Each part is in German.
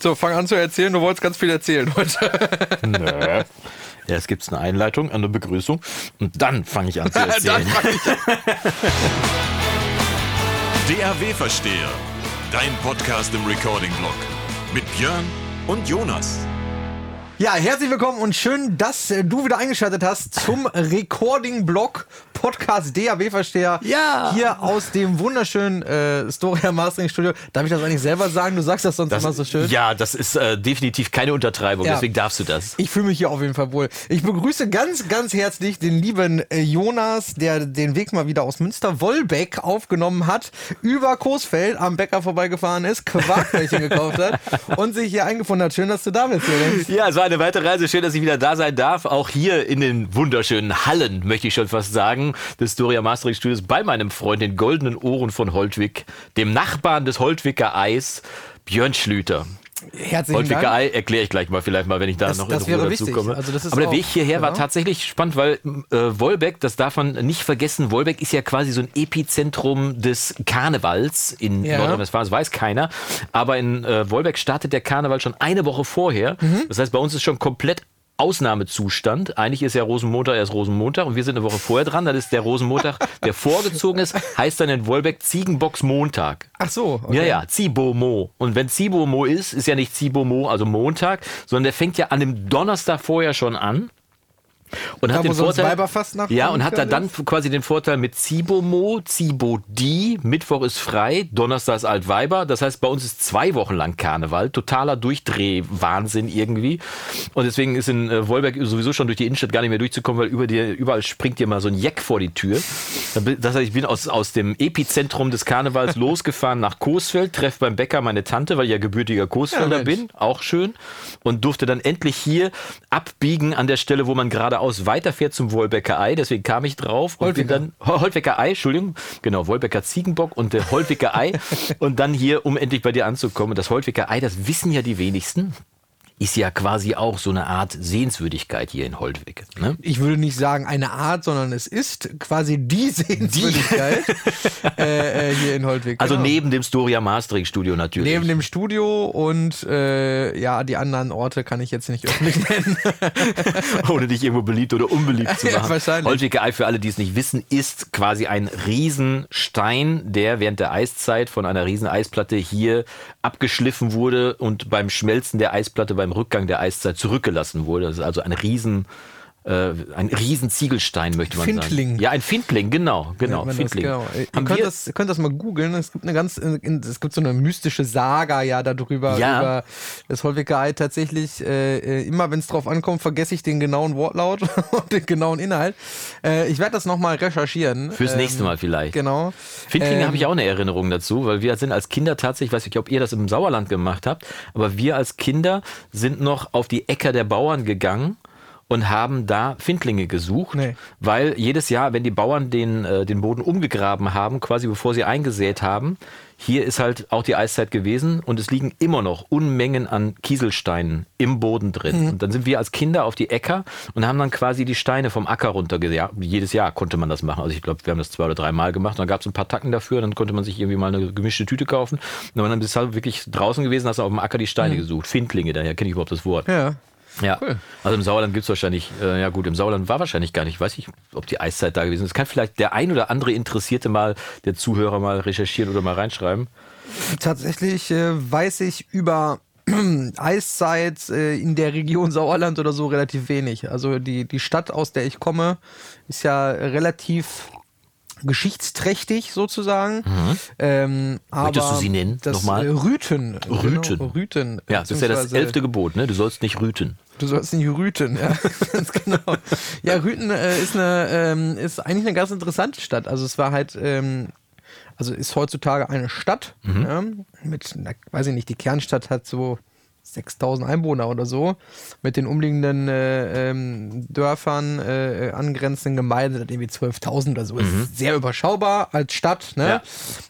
So, fang an zu erzählen. Du wolltest ganz viel erzählen heute. Nö. Erst gibt es eine Einleitung, eine Begrüßung und dann fange ich an zu erzählen. DAW-Versteher, dein Podcast im Recording-Blog mit Björn und Jonas. Ja, herzlich willkommen und schön, dass äh, du wieder eingeschaltet hast zum Recording-Blog Podcast DAW-Versteher. Ja. Hier aus dem wunderschönen äh, Storia Mastering Studio. Darf ich das eigentlich selber sagen? Du sagst das sonst Das, immer so schön. Ja, das ist äh, definitiv keine Untertreibung, Ja. deswegen darfst du das. Ich fühle mich hier auf jeden Fall wohl. Ich begrüße ganz, ganz herzlich den lieben äh, Jonas, der den Weg mal wieder aus Münster-Wolbeck aufgenommen hat, über Coesfeld am Bäcker vorbeigefahren ist, Quarkbällchen gekauft hat und sich hier eingefunden hat. Schön, dass du da bist, Jonas. Ja, es war eine weitere Reise. Schön, dass ich wieder da sein darf. Auch hier in den wunderschönen Hallen, möchte ich schon fast sagen, des Storia Mastering Studios bei meinem Freund, den goldenen Ohren von Holtwig, dem Nachbarn des Holtwicker Eis, Björn Schlüter. Herzlichen. Ei erkläre ich gleich mal vielleicht mal, wenn ich da Das- noch das in Ruhe dazu komme. Also Aber der Weg hierher war genau. tatsächlich spannend, weil äh, Wolbeck, das darf man nicht vergessen, Wolbeck ist ja quasi so ein Epizentrum des Karnevals in Ja. Nordrhein-Westfalen. Das weiß keiner. Aber in äh, Wolbeck startet der Karneval schon eine Woche vorher. Mhm. Das heißt, bei uns ist schon komplett Ausnahmezustand. Eigentlich ist ja Rosenmontag erst Rosenmontag und wir sind eine Woche vorher dran. Dann ist der Rosenmontag, der vorgezogen ist, heißt dann in Wolbeck Ziegenbocksmontag. Ach so. okay. Ja, ja, Zibomo. Und wenn Zibomo ist, ist ja nicht Zibomo, also Montag, sondern der fängt ja an dem Donnerstag vorher schon an. Und Da, hat den Vorteil, ja, und hat da dann quasi den Vorteil mit Zibomo, Zibodi, Mittwoch ist frei, Donnerstag ist Altweiber. Das heißt, bei uns ist zwei Wochen lang Karneval, totaler Durchdrehwahnsinn irgendwie. Und deswegen ist in äh, Wolberg sowieso schon durch die Innenstadt gar nicht mehr durchzukommen, weil über dir, überall springt dir mal so ein Jack vor die Tür. Das heißt, ich bin aus, aus dem Epizentrum des Karnevals losgefahren nach Coesfeld, treffe beim Bäcker meine Tante, weil ich ja gebürtiger Coesfelder Ja, bin, auch schön. Und durfte dann endlich hier abbiegen an der Stelle, wo man geradeaus weiterfährt zum Wolbecker Ei. Deswegen kam ich drauf und bin dann Ho- Holtwecker Ei, Entschuldigung, genau, Wolbecker Ziegenbock und der Holtwicker Ei. und dann hier, um endlich bei dir anzukommen. Das Holtwicker Ei, das wissen ja die wenigsten, ist ja quasi auch so eine Art Sehenswürdigkeit hier in Holtwig. Ne? Ich würde nicht sagen eine Art, sondern es ist quasi die Sehenswürdigkeit äh, äh, hier in Holtwig. Also genau. neben dem Storia Mastering Studio natürlich. Neben dem Studio und äh, ja, die anderen Orte kann ich jetzt nicht öffentlich nennen. ohne dich irgendwo beliebt oder unbeliebt zu Ja, machen. wahrscheinlich. Holtwiger Ei, für alle, die es nicht wissen, ist quasi ein Riesenstein, der während der Eiszeit von einer riesen Eisplatte hier abgeschliffen wurde und beim Schmelzen der Eisplatte, beim Rückgang der Eiszeit zurückgelassen wurde. Das ist also ein Riesen, äh, ein riesen Ziegelstein, möchte man Findling. sagen. Ja, ein Findling, genau, genau, Nennt man das, Findling. genau. Ihr könnt das, ihr könnt das mal googeln. Es gibt eine ganz, es gibt so eine mystische Saga ja darüber, Ja. über das Holwiger Ei. Tatsächlich, äh, immer wenn es drauf ankommt, vergesse ich den genauen Wortlaut und den genauen Inhalt. Äh, ich werde das nochmal recherchieren. Fürs Ähm, nächste Mal vielleicht. Genau. Findlinge Ähm, habe ich auch eine Erinnerung dazu, weil wir sind als Kinder tatsächlich, ich weiß nicht, ob ihr das im Sauerland gemacht habt, aber wir als Kinder sind noch auf die Äcker der Bauern gegangen und haben da Findlinge gesucht, Nee. weil jedes Jahr, wenn die Bauern den, äh, den Boden umgegraben haben, quasi bevor sie eingesät haben, hier ist halt auch die Eiszeit gewesen und es liegen immer noch Unmengen an Kieselsteinen im Boden drin. Mhm. Und dann sind wir als Kinder auf die Äcker und haben dann quasi die Steine vom Acker runtergejagt. Jedes Jahr konnte man das machen. Also ich glaube, wir haben das zwei oder drei Mal gemacht. Und dann gab es ein paar Tacken dafür. Dann konnte man sich irgendwie mal eine gemischte Tüte kaufen. Und dann bist du halt wirklich draußen gewesen, hast auf dem Acker die Steine gesucht. Findlinge, daher kenne ich überhaupt das Wort. Mhm. Ja. Ja, Cool. also im Sauerland gibt es wahrscheinlich, äh, ja gut, im Sauerland war wahrscheinlich gar nicht, weiß ich, ob die Eiszeit da gewesen ist. Kann vielleicht der ein oder andere Interessierte mal, der Zuhörer mal recherchieren oder mal reinschreiben. Tatsächlich äh, weiß ich über Eiszeit äh, in der Region Sauerland oder so relativ wenig. Also die, die Stadt, aus der ich komme, ist ja relativ geschichtsträchtig sozusagen. Ähm, aber Mhm. Möchtest du sie nennen? Das, Nochmal? Äh, Rüten. Rüten. Genau, Rüten. Ja, das ist ja das elfte Gebot, ne? Du sollst nicht rüten. Du sollst nicht rüten, ja, ganz genau. Ja, Rüten äh, ist eine, ähm, ist eigentlich eine ganz interessante Stadt. Also es war halt, ähm, also ist heutzutage eine Stadt Mhm. ja, mit, na, weiß ich nicht, die Kernstadt hat so 6000 Einwohner oder so, mit den umliegenden äh, ähm, Dörfern, äh, angrenzenden Gemeinden sind irgendwie 12.000 oder so. Ist sehr überschaubar als Stadt, ne?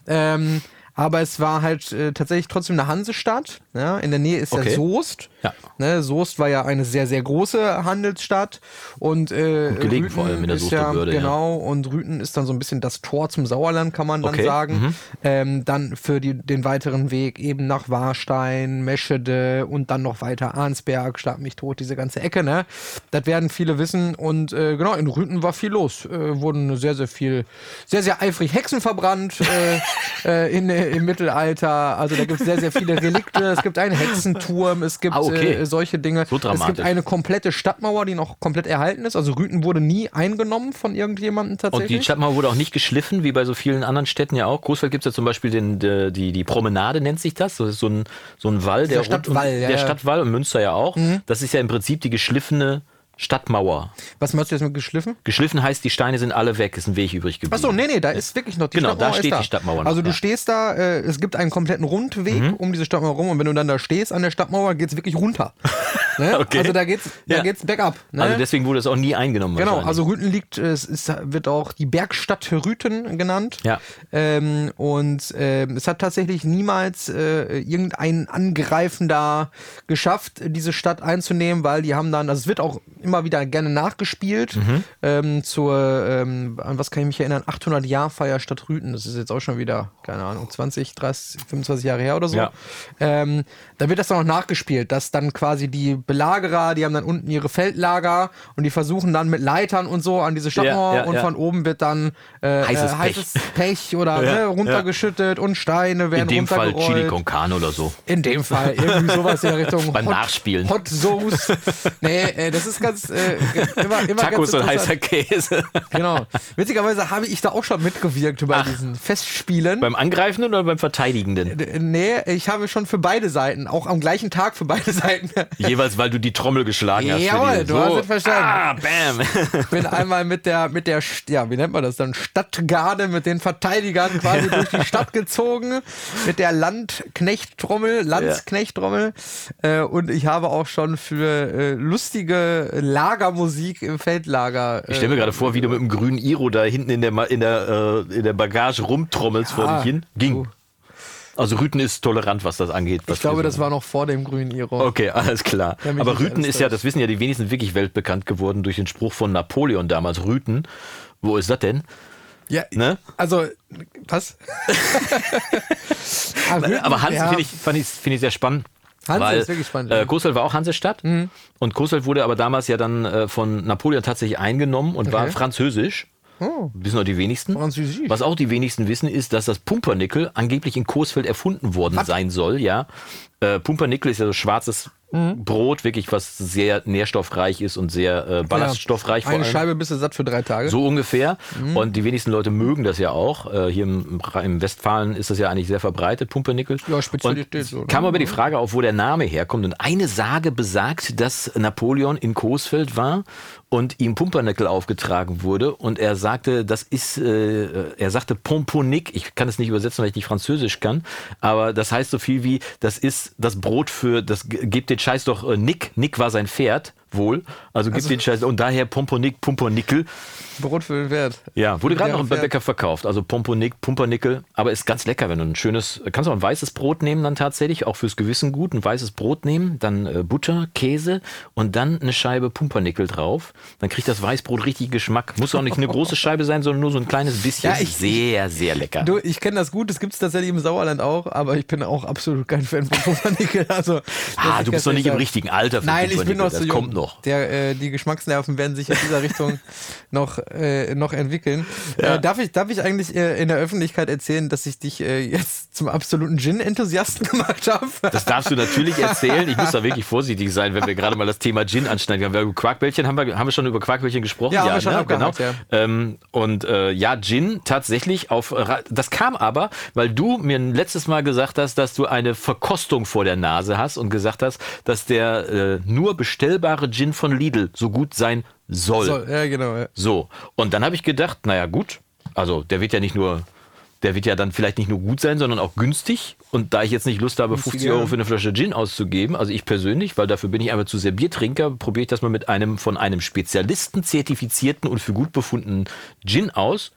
Mhm. Ja. Ähm, aber es war halt äh, tatsächlich trotzdem eine Hansestadt. Ja? In der Nähe ist Okay. ja Soest. Ja. Ne? Soest war ja eine sehr, sehr große Handelsstadt. Und, äh, Gut gelegen Rüthen vor allem in der ist Soester ja, Börde, ja. Genau, und Rüten ist dann so ein bisschen das Tor zum Sauerland, kann man dann Okay, sagen. mhm. Ähm, dann für die, den weiteren Weg eben nach Warstein, Meschede und dann noch weiter Arnsberg, Schlag mich tot, diese ganze Ecke, ne? Das werden viele wissen. Und äh, genau, in Rüten war viel los. Äh, wurden sehr, sehr viel, sehr, sehr eifrig Hexen verbrannt äh, äh, in, im Mittelalter. Also da gibt es sehr, sehr viele Relikte. Es gibt einen Hexenturm, es gibt Ah, okay. äh, solche Dinge. So es dramatisch. gibt eine komplette Stadtmauer, die noch komplett erhalten ist. Also Rüten wurde nie eingenommen von irgendjemandem Und tatsächlich. die Stadtmauer wurde auch nicht geschliffen, wie bei so vielen anderen Städten ja auch. Großfeld gibt es ja zum Beispiel den, de- die, die Promenade, nennt sich das. Das ist so ein, so ein Wall. Der, um- Stadtwall, ja, Der ja. Mhm. Stadtwall und Münster ja auch. Das ist ja im Prinzip die geschliffene Stadtmauer. Was meinst du jetzt mit geschliffen? Geschliffen heißt, die Steine sind alle weg, ist ein Weg übrig geblieben. Achso, nee, nee, da ist wirklich noch die Genau, Stadtmauer. da ist steht da. die Stadtmauer noch, Also du ja. Mhm. stehst da, äh, es gibt einen kompletten Rundweg um diese Stadtmauer rum und wenn du dann da stehst an der Stadtmauer, geht's wirklich runter. ne? Okay. Also da geht's, da Ja. geht's bergab. Ne? Also deswegen wurde es auch nie eingenommen. Genau, also Rüten liegt, äh, es ist, wird auch die Bergstadt Rüten genannt. Ja. Ähm, und ähm, es hat tatsächlich niemals äh, irgendein Angreifender geschafft, diese Stadt einzunehmen, weil die haben dann, also es wird auch immer wieder gerne nachgespielt. Mhm. Ähm, zur, ähm, an was kann ich mich erinnern, 800 Jahr Feier Stadt Rüten. Das ist jetzt auch schon wieder, keine Ahnung, 20, 30, 25 Jahre her oder so. Ja. Ähm, da wird das dann auch nachgespielt, dass dann quasi die Belagerer, die haben dann unten ihre Feldlager und die versuchen dann mit Leitern und so an diese Stadtmauer Ja, ja, und von oben wird dann äh, Heißes äh, Pech. heißes Pech oder Ja, ne, runtergeschüttet und Steine werden In dem Fall. Chili con Carne oder so. In dem Fall irgendwie sowas in der Richtung Beim Hot, Nachspielen. Hot Sauce. Nee, äh, das ist ganz äh, immer, immer Tacos ganz und heißer Käse. Genau. Witzigerweise habe ich da auch schon mitgewirkt bei diesen Festspielen. beim Angreifenden oder beim Verteidigenden? Nee, ich habe schon für beide Seiten, auch am gleichen Tag für beide Seiten. Jeweils, weil du die Trommel geschlagen hast. Jawohl, du hast es verstanden. Ah, bam. bin einmal mit der, mit der, ja, wie nennt man das dann? Stadtgarde, mit den Verteidigern quasi durch die Stadt gezogen, mit der Landknechttrommel, Landsknechttrommel. Äh, und ich habe auch schon für äh, lustige Lagermusik im Feldlager. Äh, Ich stelle mir gerade vor, wie du mit dem grünen Iro da hinten in der, in der, äh, in der Bagage rumtrommelst vor Ja, dich hin. Ging. du. Also Rüten ist tolerant, was das angeht. Was ich glaube, so- das war noch vor dem grünen Iro. Okay, alles klar. Aber Rüten ist ja, das wissen ja die wenigsten wirklich weltbekannt geworden durch den Spruch von Napoleon damals. Rüten. Wo ist das denn? Ja, Ne? also, was? Ah, Aber Hanse ja. finde ich, fand ich, finde ich sehr spannend. Hanse weil, ist wirklich spannend, Äh. Mhm. Coesfeld war auch Hansestadt und Coesfeld wurde aber damals ja dann äh, von Napoleon tatsächlich eingenommen und war Okay. französisch. Oh. Wissen auch die wenigsten. Französisch. Was auch die wenigsten wissen, ist, dass das Pumpernickel angeblich in Coesfeld erfunden worden sein soll. Ja, äh, Pumpernickel ist ja so schwarzes Mhm. Brot, wirklich was sehr nährstoffreich ist und sehr äh, ballaststoffreich vor Eine. Scheibe bist du satt für drei Tage. So ungefähr. Mhm. Und die wenigsten Leute mögen das ja auch. Äh, hier im, im Westfalen ist das ja eigentlich sehr verbreitet, Pumpernickel. Ja, Spezialität so, ne? Kam aber die Frage auf, wo der Name herkommt. Und eine Sage besagt, dass Napoleon in Coesfeld war und ihm Pumpernickel aufgetragen wurde. Und er sagte, das ist, äh, er sagte Pomponick. Ich kann es nicht übersetzen, weil ich nicht Französisch kann. Aber das heißt so viel wie, das ist das Brot für, das gibt den Scheiß doch äh, Nick. Nick war sein Pferd. Wohl. Also gibt den Scheiß. Und daher Pomponick, Pumpernickel. Brot für den Wert. Ja, wurde gerade noch fair. Bäcker verkauft. Also Pomponik, Pumpernickel. Aber ist ganz lecker, wenn du ein schönes, kannst du auch ein weißes Brot nehmen dann tatsächlich, auch fürs Gewissen gut. Ein weißes Brot nehmen, dann äh, Butter, Käse und dann eine Scheibe Pumpernickel drauf. Dann kriegt das Weißbrot richtig Geschmack. Muss auch nicht eine große Scheibe sein, sondern nur so ein kleines bisschen. Ja, ich- sehr, sehr lecker. Du, ich kenne das gut, das gibt es tatsächlich im Sauerland auch, aber ich bin auch absolut kein Fan von Pumpernickel. Also, ah, du bist noch nicht ehrlich im sagen. richtigen Alter für Nein, ich bin noch so Das jung. Noch. Der, äh, die Geschmacksnerven werden sich in dieser Richtung noch, äh, noch entwickeln. Äh, darf, ich, darf ich eigentlich äh, in der Öffentlichkeit erzählen, dass ich dich äh, jetzt zum absoluten Gin-Enthusiasten gemacht habe? Das darfst du natürlich erzählen. Ich muss da wirklich vorsichtig sein, wenn wir gerade mal das Thema Gin anschneiden. Wir haben ja über Quarkbällchen, haben wir, haben wir schon über Quarkbällchen gesprochen? Ja, haben wir schon ne? abgehakt, ja. Ähm, und äh, ja, Gin tatsächlich auf. Das kam aber, weil du mir letztes Mal gesagt hast, dass du eine Verkostung vor der Nase hast und gesagt hast, dass der äh, nur bestellbare Gin von Lidl so gut sein soll. So, ja, genau. Ja. So, und dann habe ich gedacht, naja gut, also der wird ja nicht nur, der wird ja dann vielleicht nicht nur gut sein, sondern auch günstig. Und da ich jetzt nicht Lust habe, 50 Günstiger. Euro für eine Flasche Gin auszugeben, also ich persönlich, weil dafür bin ich einfach zu sehr Biertrinker, probiere ich das mal mit einem von einem Spezialisten zertifizierten und für gut befundenen Gin aus.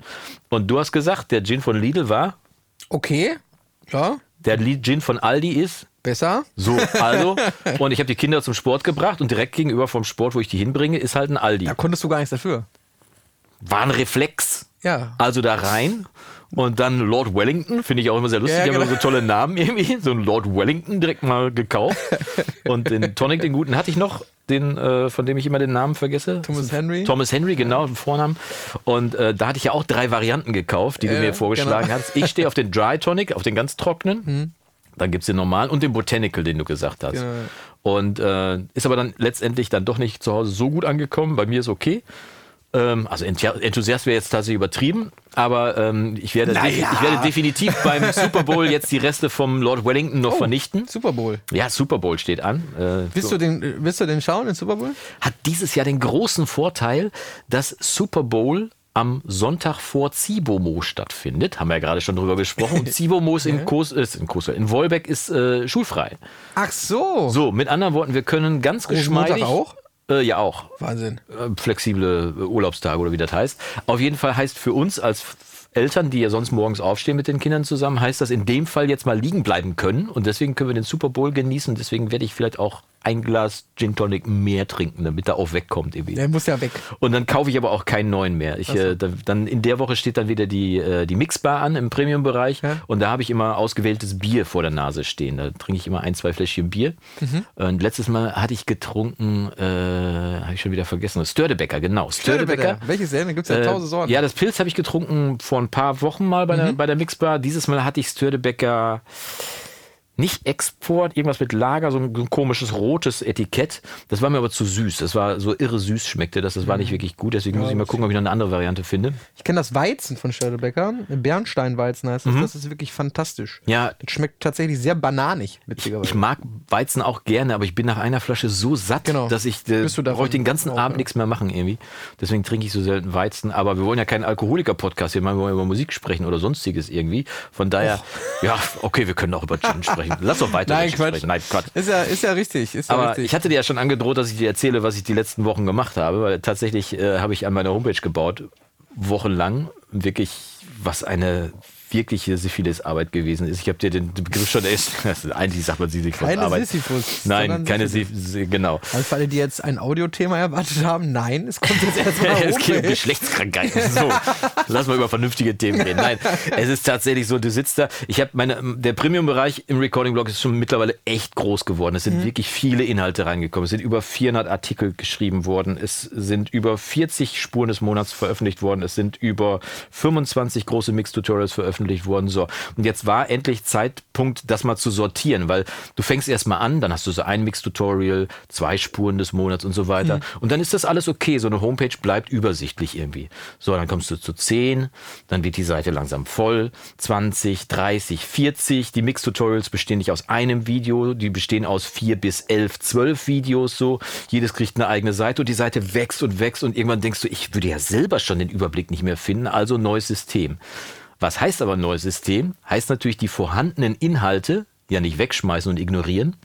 Und du hast gesagt, der Gin von Lidl war Okay. Ja, Der Gin von Aldi ist besser. so, also, und ich habe die Kinder zum Sport gebracht und direkt gegenüber vom Sport, wo ich die hinbringe, ist halt ein Aldi. Da konntest du gar nichts dafür. War ein Reflex. Ja. Also da rein und dann Lord Wellington, finde ich auch immer sehr lustig, Ja, die haben genau. immer so tolle Namen irgendwie. So ein Lord Wellington direkt mal gekauft. Und den Tonic, den guten, hatte ich noch, den, äh, von dem ich immer den Namen vergesse. Thomas Henry. Thomas Henry, genau, den Vornamen. Und äh, da hatte ich ja auch drei Varianten gekauft, die du Äh, mir vorgeschlagen genau. hast. Ich stehe auf den Dry Tonic, auf den ganz trockenen. Dann gibt es den normalen und den Botanical, den du gesagt hast. Genau. Und äh, ist aber dann letztendlich dann doch nicht zu Hause so gut angekommen. Bei mir ist okay. Ähm, also Enthusiast wäre jetzt tatsächlich übertrieben, aber ähm, ich, werde Naja. ich werde definitiv beim Super Bowl jetzt die Reste vom Lord Wellington Oh. noch vernichten. Super Bowl. Ja, Super Bowl steht an. Äh, Willst, so. du den, willst du den schauen, den Super Bowl? Hat dieses Jahr den großen Vorteil, dass Super Bowl am Sonntag vor Zibomo stattfindet. Haben wir ja gerade schon drüber gesprochen. Und Zibomo ist in, Kos, ist in, Kos, in Wolbeck ist äh, schulfrei. Ach so. So, mit anderen Worten, wir können ganz geschmeidig. auch? Äh, ja, auch. Wahnsinn. Äh, flexible äh, Urlaubstage oder wie das heißt. Auf jeden Fall heißt für uns als Eltern, die ja sonst morgens aufstehen mit den Kindern zusammen, heißt das in dem Fall jetzt mal liegen bleiben können. Und deswegen können wir den Super Bowl genießen. Deswegen werde ich vielleicht auch ein Glas Gin Tonic mehr trinken, damit er auch wegkommt. Irgendwie. Der muss ja weg. Und dann kaufe ich aber auch keinen neuen mehr. Ich, äh, da, dann in der Woche steht dann wieder die, äh, die Mixbar an im Premium-Bereich. Ja. Und da habe ich immer ausgewähltes Bier vor der Nase stehen. Da trinke ich immer ein, zwei Fläschchen Bier. Mhm. Und letztes Mal hatte ich getrunken, äh, habe ich schon wieder vergessen, Stördebecker, genau. Stördebecker. Welches denn? Da gibt es ja Äh, tausend Sorten. ja, das Pilz habe ich getrunken vor ein paar Wochen mal bei, Mhm. der, bei der Mixbar. Dieses Mal hatte ich Stördebecker nicht Export, irgendwas mit Lager, so ein, so ein komisches rotes Etikett. Das war mir aber zu süß. Das war so irre süß schmeckte das. Das war Mhm. nicht wirklich gut. Deswegen muss ich mal gucken, ob ich noch eine andere Variante finde. Ich kenne das Weizen von Störtebecker. Bernsteinweizen heißt Mhm. das. Das ist wirklich fantastisch. Ja, Das schmeckt tatsächlich sehr bananig, ich witzigerweise. mag Weizen auch gerne, aber ich bin nach einer Flasche so satt, Genau. dass ich äh, ich den ganzen auch, Abend ja. nichts mehr machen irgendwie. Deswegen trinke ich so selten Weizen. Aber wir wollen ja keinen Alkoholiker-Podcast hier, mal über Musik sprechen oder sonstiges irgendwie. Von daher, ja, okay, wir können auch über Gin sprechen. Lass doch weiter Nein, Quatsch. Nein, Quatsch. Ist ja, ist ja richtig. Ist ja Aber richtig. ich hatte dir ja schon angedroht, dass ich dir erzähle, was ich die letzten Wochen gemacht habe, weil tatsächlich äh, habe ich an meiner Homepage gebaut, wochenlang, wirklich, was eine wirkliche Syphilis-Arbeit gewesen ist. Ich habe dir den Begriff schon erst, also eigentlich sagt man Sisyphus Keine. Sisyphus, Nein, keine. Syphilis, genau. Also für alle, die jetzt ein Audiothema erwartet haben, nein, es kommt jetzt erstmal es geht um. Geschlechtskrankheiten. So, lass mal über vernünftige Themen reden. Nein, es ist tatsächlich so, du sitzt da. Ich habe meine, der Premium-Bereich im Recording-Blog ist schon mittlerweile echt groß geworden. Es sind Mhm. wirklich viele Inhalte reingekommen. Es sind über 400 Artikel geschrieben worden. Es sind über 40 Spuren des Monats veröffentlicht worden. Es sind über 25 große Mix-Tutorials veröffentlicht worden. So. Und jetzt war endlich Zeitpunkt, das mal zu sortieren, weil du fängst erstmal an, dann hast du so ein Mix-Tutorial, zwei Spuren des Monats und so weiter. Und dann ist das alles okay. So eine Homepage bleibt übersichtlich irgendwie. So, dann kommst du zu 10, dann wird die Seite langsam voll, 20, 30, 40. Die Mix-Tutorials bestehen nicht aus einem Video, die bestehen aus vier bis elf, zwölf Videos so. Jedes kriegt eine eigene Seite und die Seite wächst und wächst und irgendwann denkst du, ich würde ja selber schon den Überblick nicht mehr finden, also neues System. Was heißt aber neues System? Heißt natürlich die vorhandenen Inhalte ja nicht wegschmeißen und ignorieren,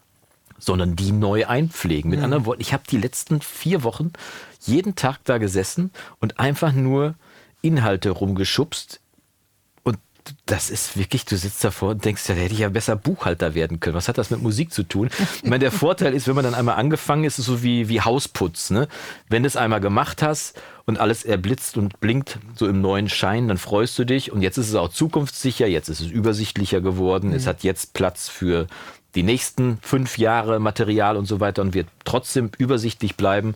sondern die neu einpflegen. Mit anderen Worten, ich habe die letzten vier Wochen jeden Tag da gesessen und einfach nur Inhalte rumgeschubst. Das ist wirklich, du sitzt davor und denkst, ja, da hätte ich ja besser Buchhalter werden können. Was hat das mit Musik zu tun? Ich meine, der Vorteil ist, wenn man dann einmal angefangen ist, ist es so wie, wie Hausputz. Ne? Wenn du es einmal gemacht hast und alles erblitzt und blinkt so im neuen Schein, dann freust du dich. Und jetzt ist es auch zukunftssicher, jetzt ist es übersichtlicher geworden. Es hat jetzt Platz für die nächsten fünf Jahre Material und so weiter und wird trotzdem übersichtlich bleiben.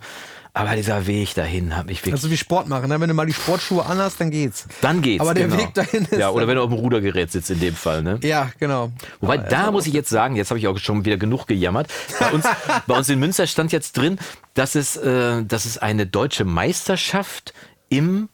Aber dieser Weg dahin hat mich wirklich. Also wie Sport machen, ne? wenn du mal die Sportschuhe anhast, dann geht's. dann geht's. Aber der genau. Weg dahin ist Ja, oder wenn du auf dem Rudergerät sitzt in dem Fall, ne? Ja, genau. Wobei, da muss ich jetzt sagen, jetzt habe ich auch schon wieder genug gejammert. Bei uns, bei uns in Münster stand jetzt drin, dass es, äh, dass es eine deutsche Meisterschaft im,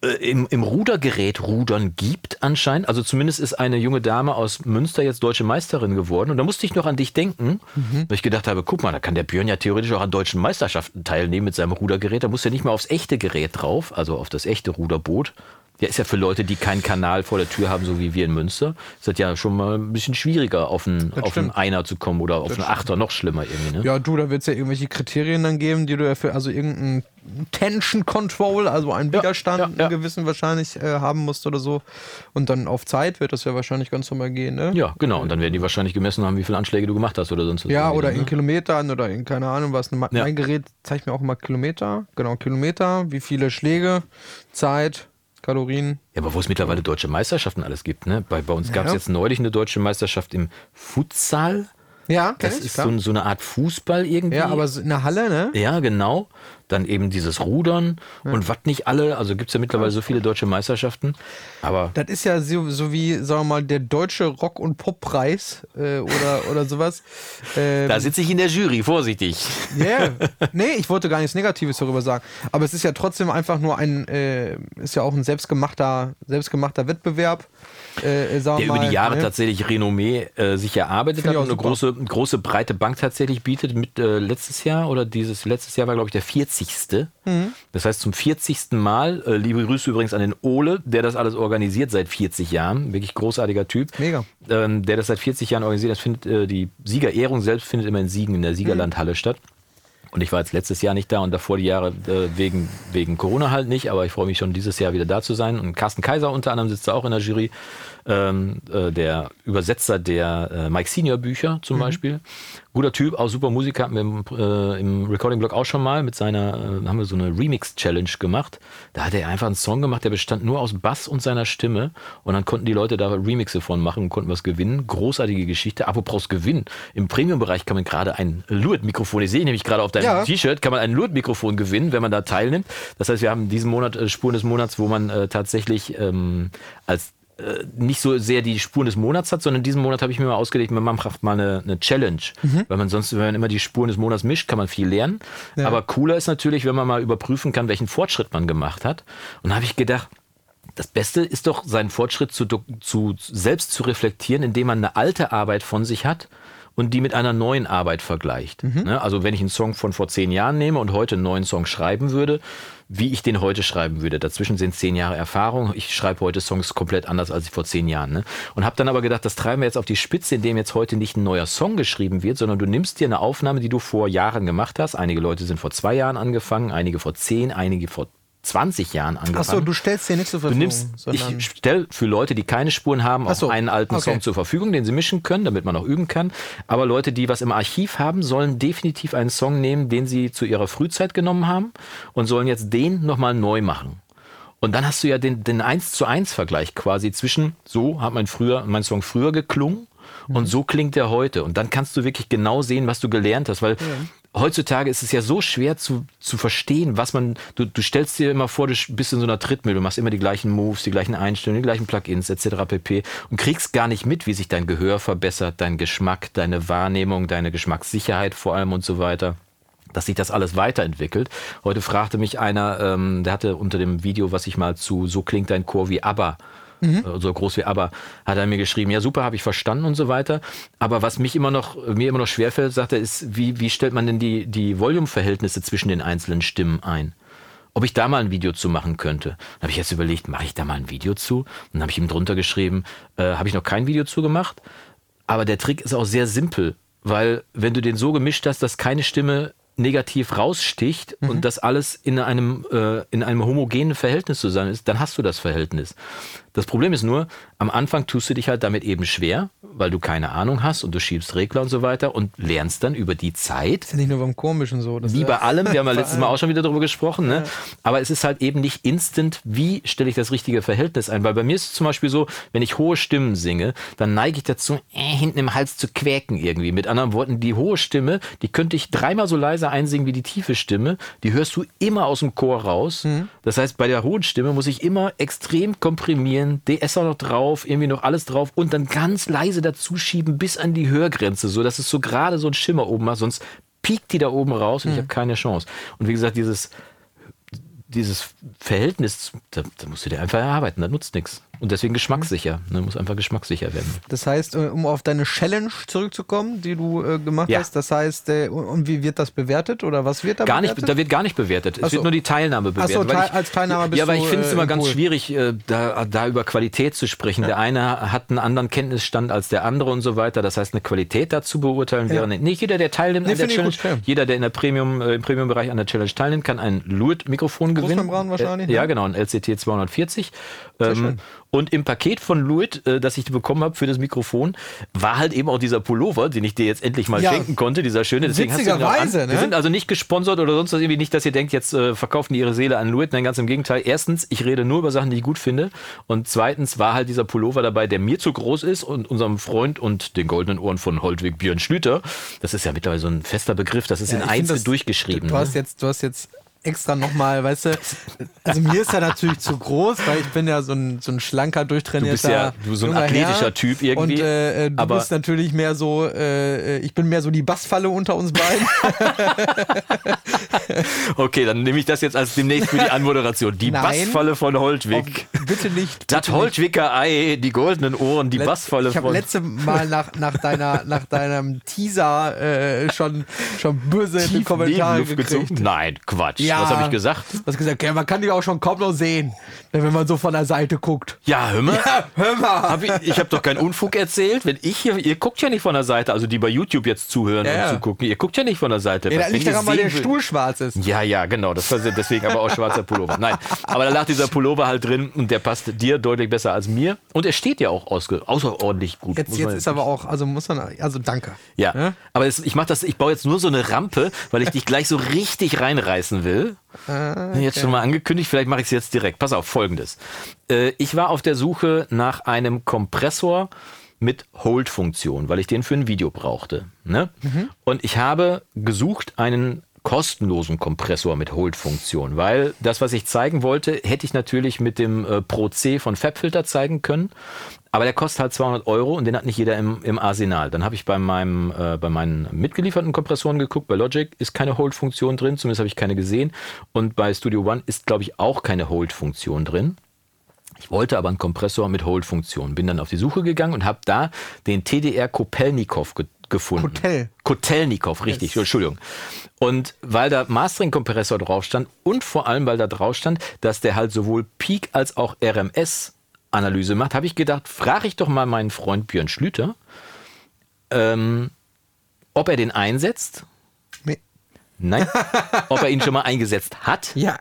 im, im Rudergerät Rudern gibt anscheinend. Also zumindest ist eine junge Dame aus Münster jetzt deutsche Meisterin geworden. Und da musste ich noch an dich denken, weil ich gedacht habe, guck mal, da kann der Björn ja theoretisch auch an deutschen Meisterschaften teilnehmen mit seinem Rudergerät. Da muss er nicht mal aufs echte Gerät drauf, also auf das echte Ruderboot. Ja, ist ja für Leute, die keinen Kanal vor der Tür haben, so wie wir in Münster, ist das ja schon mal ein bisschen schwieriger, auf einen, auf einen. Einer zu kommen oder auf einen Achter, noch schlimmer irgendwie. Ne? Ja, du, da wird es ja irgendwelche Kriterien dann geben, die du ja für, also irgendein Tension Control, also einen Widerstand, ja, ja. einen gewissen wahrscheinlich äh, haben musst oder so. Und dann auf Zeit wird das ja wahrscheinlich ganz normal gehen, ne? Ja, genau. Und dann werden die wahrscheinlich gemessen haben, wie viele Anschläge du gemacht hast oder sonst was. Ja, oder ne? in Kilometern oder in keine Ahnung was. Mein Gerät zeigt mir auch immer Kilometer. Genau, Kilometer, wie viele Schläge, Zeit, Kalorien. Ja, aber wo es mittlerweile deutsche Meisterschaften alles gibt, ne? Bei, bei uns gab es Ja. jetzt neulich eine deutsche Meisterschaft im Futsal. Ja, Das ich, ist so, so eine Art Fußball irgendwie. Ja, aber so in der Halle, ne? Ja, genau. Dann eben dieses Rudern und was nicht alle. Also gibt es ja mittlerweile so viele deutsche Meisterschaften. Aber Das ist ja so, so wie, sagen wir mal, der deutsche Rock- und Poppreis äh, oder, oder sowas. Ähm, da sitze ich in der Jury, vorsichtig. Ja, nee, ich wollte gar nichts Negatives darüber sagen. Aber es ist ja trotzdem einfach nur ein, äh, ist ja auch ein selbstgemachter, selbstgemachter Wettbewerb. Äh, äh, sagen Der wir über mal, die Jahre ne? tatsächlich Renommee äh, sich erarbeitet Finde hat und eine große, große, breite Bank tatsächlich bietet. Mit äh, letztes Jahr oder dieses letztes Jahr war, glaube ich, der 40. Mhm. Das heißt, zum 40. Mal, äh, liebe Grüße übrigens an den Ole, der das alles organisiert seit 40 Jahren. Wirklich großartiger Typ. Mega. Ähm, der das seit 40 Jahren organisiert. Das findet, äh, die Siegerehrung selbst findet immer in Siegen in der Siegerlandhalle statt. Und ich war jetzt letztes Jahr nicht da und davor die Jahre äh, wegen, wegen Corona halt nicht, aber ich freue mich schon dieses Jahr wieder da zu sein. Und Carsten Kaiser unter anderem sitzt da auch in der Jury, ähm, äh, der Übersetzer der äh, Mike Senior Bücher zum Beispiel. Guter Typ, auch super Musiker, hatten wir im, äh, im Recording-Blog auch schon mal mit seiner, äh, haben wir so eine Remix-Challenge gemacht. Da hat er einfach einen Song gemacht, der bestand nur aus Bass und seiner Stimme und dann konnten die Leute da Remixe von machen und konnten was gewinnen. Großartige Geschichte. Apropos Gewinn. Im Premium-Bereich kann man gerade ein Luet-Mikrofon, ich sehe nämlich gerade auf deinem Ja. T-Shirt, kann man ein Luet-Mikrofon gewinnen, wenn man da teilnimmt. Das heißt, wir haben diesen Monat äh, Spuren des Monats, wo man äh, tatsächlich ähm, als nicht so sehr die Spuren des Monats hat, sondern diesen Monat habe ich mir mal ausgelegt, man macht mal eine, eine Challenge. Weil man sonst, wenn man immer die Spuren des Monats mischt, kann man viel lernen. Ja. Aber cooler ist natürlich, wenn man mal überprüfen kann, welchen Fortschritt man gemacht hat. Und da habe ich gedacht, das Beste ist doch, seinen Fortschritt zu, zu selbst zu reflektieren, indem man eine alte Arbeit von sich hat und die mit einer neuen Arbeit vergleicht. Ne? Also wenn ich einen Song von vor zehn Jahren nehme und heute einen neuen Song schreiben würde, wie ich den heute schreiben würde. Dazwischen sind zehn Jahre Erfahrung. Ich schreibe heute Songs komplett anders als vor zehn Jahren. Ne? Und habe dann aber gedacht, das treiben wir jetzt auf die Spitze, indem jetzt heute nicht ein neuer Song geschrieben wird, sondern du nimmst dir eine Aufnahme, die du vor Jahren gemacht hast. Einige Leute sind vor zwei Jahren angefangen, einige vor zehn, einige vor 20 Jahren angefangen. Achso, du stellst dir nichts zur Du Verfügung. nimmst, sondern ich stelle für Leute, die keine Spuren haben, auch so, einen alten okay. Song zur Verfügung, den sie mischen können, damit man auch üben kann. Aber Leute, die was im Archiv haben, sollen definitiv einen Song nehmen, den sie zu ihrer Frühzeit genommen haben und sollen jetzt den nochmal neu machen. Und dann hast du ja den, den 1 zu 1 Vergleich quasi zwischen, so hat mein, früher, mein Song früher geklungen und so klingt er heute. Und dann kannst du wirklich genau sehen, was du gelernt hast, weil heutzutage ist es ja so schwer zu, zu verstehen, was man, du, du stellst dir immer vor, du bist in so einer Trittmühle, du machst immer die gleichen Moves, die gleichen Einstellungen, die gleichen Plugins etc. pp. und kriegst gar nicht mit, wie sich dein Gehör verbessert, dein Geschmack, deine Wahrnehmung, deine Geschmackssicherheit vor allem und so weiter dass sich das alles weiterentwickelt. Heute fragte mich einer, ähm, der hatte unter dem Video, was ich mal zu So klingt dein Chor wie ABBA, äh, so groß wie ABBA, hat er mir geschrieben, ja super, habe ich verstanden und so weiter. Aber was mich immer noch, mir immer noch schwerfällt, sagt er, ist, wie, wie stellt man denn die, die Volume-Verhältnisse zwischen den einzelnen Stimmen ein? ob ich da mal ein Video zu machen könnte. Dann habe ich jetzt überlegt, mache ich da mal ein Video zu? Und dann habe ich ihm drunter geschrieben, äh, habe ich noch kein Video zu gemacht. Aber der Trick ist auch sehr simpel, weil wenn du den so gemischt hast, dass keine Stimme negativ raussticht und das alles in einem, äh, in einem homogenen Verhältnis zusammen ist, dann hast du das Verhältnis. Das Problem ist nur, am Anfang tust du dich halt damit eben schwer, weil du keine Ahnung hast und du schiebst Regler und so weiter und lernst dann über die Zeit, ist ja nicht nur beim Komischen so. Das wie bei allem, wir haben ja letztes Mal auch schon wieder darüber gesprochen, ne? aber es ist halt eben nicht instant, wie stelle ich das richtige Verhältnis ein, weil bei mir ist es zum Beispiel so, wenn ich hohe Stimmen singe, dann neige ich dazu, äh, hinten im Hals zu quäken irgendwie. Mit anderen Worten, die hohe Stimme, die könnte ich dreimal so leise einsingen wie die tiefe Stimme, die hörst du immer aus dem Chor raus. Das heißt, bei der hohen Stimme muss ich immer extrem komprimieren, DS auch noch drauf, irgendwie noch alles drauf und dann ganz leise dazu schieben bis an die Hörgrenze, so dass es so gerade so einen Schimmer oben macht, sonst piekt die da oben raus und ich habe keine Chance. Und wie gesagt, dieses, dieses Verhältnis, da, da musst du dir einfach erarbeiten, da nutzt nichts. Und deswegen geschmackssicher. Ne? Muss einfach geschmackssicher werden. Das heißt, äh, um auf deine Challenge zurückzukommen, die du äh, gemacht Ja. hast, das heißt, äh, und, wie wird das bewertet oder was wird da Gar bewertet? nicht, da wird gar nicht bewertet. Es Ach so. wird nur die Teilnahme Ach so, bewertet. weil Teil- als Teilnehmer bist Ja, du, ich finde es äh, immer im ganz Pool. schwierig, äh, da, da über Qualität zu sprechen. Der eine hat einen anderen Kenntnisstand als der andere und so weiter. Das heißt, eine Qualität dazu beurteilen wäre nicht. Nicht jeder, der teilnimmt Nee, an der ich Challenge, gut, ja. jeder, der in der Premium, äh, im Premium-Bereich an der Challenge teilnimmt, kann ein Luit-Mikrofon gewinnen. Wahrscheinlich, ja, ne? genau, ein LCT 240. Ähm, schön. Und im Paket von Luit, äh, das ich bekommen habe für das Mikrofon, war halt eben auch dieser Pullover, den ich dir jetzt endlich mal Ja. schenken konnte, dieser schöne. Deswegen hast Witzigerweise, ne? Wir sind also nicht gesponsert oder sonst was irgendwie nicht, dass ihr denkt, jetzt äh, verkaufen die ihre Seele an Luit. Nein, ganz im Gegenteil. Erstens, ich rede nur über Sachen, die ich gut finde. Und zweitens war halt dieser Pullover dabei, der mir zu groß ist und unserem Freund und den goldenen Ohren von Holtwig Björn Schlüter. Das ist ja mittlerweile so ein fester Begriff. Das ist Ja, in Einzel durchgeschrieben. Du hast ne? jetzt, du hast jetzt extra nochmal, weißt du, also mir ist er natürlich zu groß, weil ich bin ja so ein, so ein schlanker, durchtrainierter Du bist ja- du so ein athletischer Herr. Typ irgendwie, Und äh, äh, du bist natürlich mehr so, äh, ich bin mehr so die Bassfalle unter uns beiden. Okay, dann nehme ich das jetzt als demnächst für die Anmoderation. Die Nein. Bassfalle von Holtwig. bitte nicht. Das Holtwicker Ei, die goldenen Ohren, die Bassfalle Ich habe von. letzte Mal nach, nach, deiner, nach deinem Teaser äh, schon, schon böse Tief Kommentare Nebenluft gezogen. gekriegt. Nein, Quatsch. Ja. Was habe ich gesagt? Du hast gesagt, ja, man kann die auch schon kaum noch sehen, wenn man so von der Seite guckt. Ja, hör mal. Hör mal. Hab ich ich habe doch keinen Unfug erzählt. Wenn ich hier, ihr guckt ja nicht von der Seite, also die bei YouTube jetzt zuhören Ja, und ja. zugucken, ihr guckt ja nicht von der Seite. Ja, Was, das liegt daran, weil der will- Stuhl schwarz ist. Ja, ja, genau. Das war deswegen aber auch schwarzer Pullover. Nein, aber da lag dieser Pullover halt drin und der passt dir deutlich besser als mir. Und er steht ja auch außerordentlich gut. Jetzt, jetzt ist aber auch, also muss man, also danke. Ja, Ja? aber es, ich mach das, ich baue jetzt nur so eine Rampe, weil ich dich gleich so richtig reinreißen will. Ah, Jetzt schon mal angekündigt, vielleicht mache ich es jetzt direkt. Pass auf, folgendes. Äh, ich war auf der Suche nach einem Kompressor mit Hold-Funktion, weil ich den für ein Video brauchte. Ne? Mhm. Und ich habe gesucht einen kostenlosen Kompressor mit Hold-Funktion, weil das, was ich zeigen wollte, hätte ich natürlich mit dem äh, Pro C von Fabfilter zeigen können, aber der kostet halt 200 Euro und den hat nicht jeder im, im Arsenal. Dann habe ich bei, meinem, äh, bei meinen mitgelieferten Kompressoren geguckt, bei Logic ist keine Hold-Funktion drin, zumindest habe ich keine gesehen und bei Studio One ist, glaube ich, auch keine Hold-Funktion drin. Ich wollte aber einen Kompressor mit Hold-Funktion. Bin dann auf die Suche gegangen und habe da den TDR Kopelnikov ge gefunden. Kotel. Kotelnikov, richtig, Entschuldigung. Und weil da Mastering-Kompressor drauf stand und vor allem, weil da drauf stand, dass der halt sowohl Peak als auch RMS-Analyse macht, habe ich gedacht, frage ich doch mal meinen Freund Björn Schlüter, ähm, ob er den einsetzt. Nee. Nein, ob er ihn schon mal eingesetzt hat. Ja.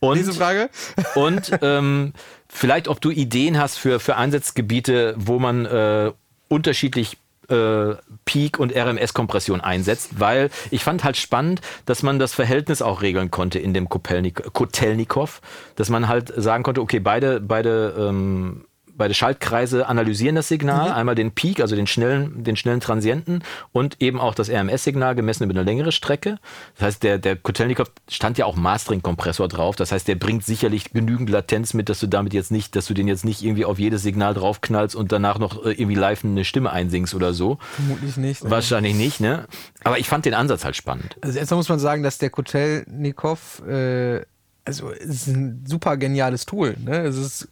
Und Diese Frage? und ähm, vielleicht, ob du Ideen hast für, für Einsatzgebiete, wo man äh, unterschiedlich äh, Peak und RMS-Kompression einsetzt, weil ich fand halt spannend, dass man das Verhältnis auch regeln konnte in dem Kotelnikov, dass man halt sagen konnte, okay, beide, beide ähm, beide Schaltkreise analysieren das Signal, einmal den Peak, also den schnellen, den schnellen Transienten und eben auch das RMS-Signal gemessen über eine längere Strecke. Das heißt, der, der Kotelnikov stand ja auch Mastering-Kompressor drauf. Das heißt, der bringt sicherlich genügend Latenz mit, dass du damit jetzt nicht, dass du den jetzt nicht irgendwie auf jedes Signal draufknallst und danach noch äh, irgendwie live eine Stimme einsingst oder so. Vermutlich nicht. ne? Wahrscheinlich nicht, ne? Aber ich fand den Ansatz halt spannend. Also erstmal muss man sagen, dass der Kotelnikov, äh, also es ist ein super geniales Tool. Ne? Es ist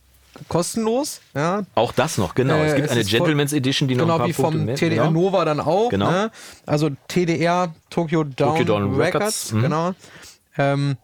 kostenlos, ja. Auch das noch, genau. es Äh, gibt es eine ist voll- Gentleman's Edition, die noch Genau ein paar wie Punkte vom mehr. TDR genau. Nova dann auch. Genau. Ne? Also TDR Tokyo Down, Tokyo Down Records, Records, mhm. genau. Ähm,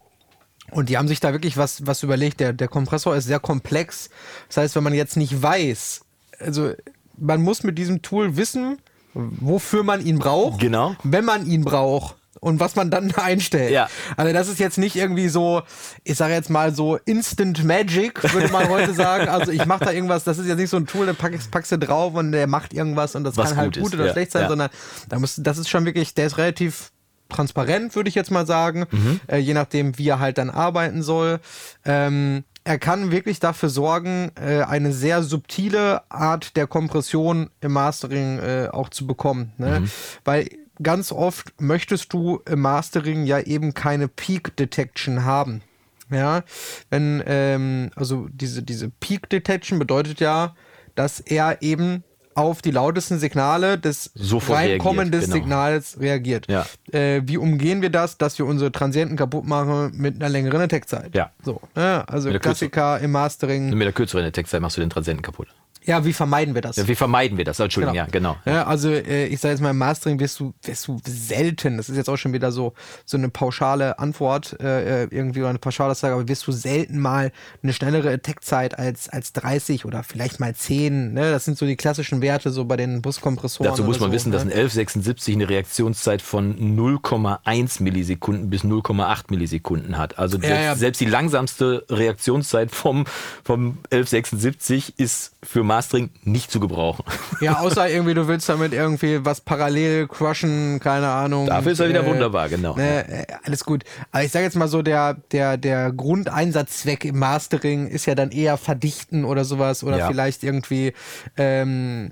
und die haben sich da wirklich was, was überlegt. Der, der Kompressor ist sehr komplex. Das heißt, wenn man jetzt nicht weiß, also man muss mit diesem Tool wissen, wofür man ihn braucht, Genau. wenn man ihn braucht und was man dann einstellt. Ja. Also das ist jetzt nicht irgendwie so, ich sage jetzt mal so Instant Magic, würde man heute sagen. Also ich mache da irgendwas, das ist jetzt nicht so ein Tool, da packst, packst du drauf und der macht irgendwas und das Was kann halt gut gut ist, oder ja, schlecht sein, ja. sondern da muss, das ist schon wirklich, der ist relativ transparent, würde ich jetzt mal sagen, Mhm. äh, je nachdem, wie er halt dann arbeiten soll. Ähm, er kann wirklich dafür sorgen, äh, eine sehr subtile Art der Kompression im Mastering äh, auch zu bekommen. Ne? Mhm. Weil ganz oft möchtest du im Mastering ja eben keine Peak Detection haben. Ja, wenn, ähm, also diese, diese Peak Detection bedeutet ja, dass er eben auf die lautesten Signale des Sofort Reinkommen reagiert, genau. Signals reagiert. Ja. Äh, wie umgehen wir das, dass wir unsere Transienten kaputt machen mit einer längeren Attack-Zeit? Ja. So, ne? also Klassiker im Mastering. Mit der kürzeren Textzeit machst du den Transienten kaputt. Ja, wie vermeiden wir das? Ja, wie vermeiden wir das? Entschuldigung, ja, genau. Ja, also äh, ich sage jetzt mal, im Mastering wirst du, wirst du selten, das ist jetzt auch schon wieder so, so eine pauschale Antwort äh, äh, irgendwie oder eine pauschale Aussage, aber wirst du selten mal eine schnellere Attack-Zeit als, als 30 oder vielleicht mal 10. Ne? Das sind so die klassischen Werte so bei den Buskompressoren. Dazu muss man so, wissen, dass ein ne? 1176 eine Reaktionszeit von 0,1 Millisekunden bis 0,8 Millisekunden hat. Also Ja, selbst, ja. selbst die langsamste Reaktionszeit vom, vom 1176 ist für Mastering nicht zu gebrauchen. Ja, außer irgendwie, du willst damit irgendwie was parallel crushen, keine Ahnung. Dafür ist er wieder Äh, wunderbar, genau. Ne, äh, alles gut. Aber ich sage jetzt mal so, der, der, der Grundeinsatzzweck im Mastering ist ja dann eher verdichten oder sowas oder Ja. vielleicht irgendwie, ähm,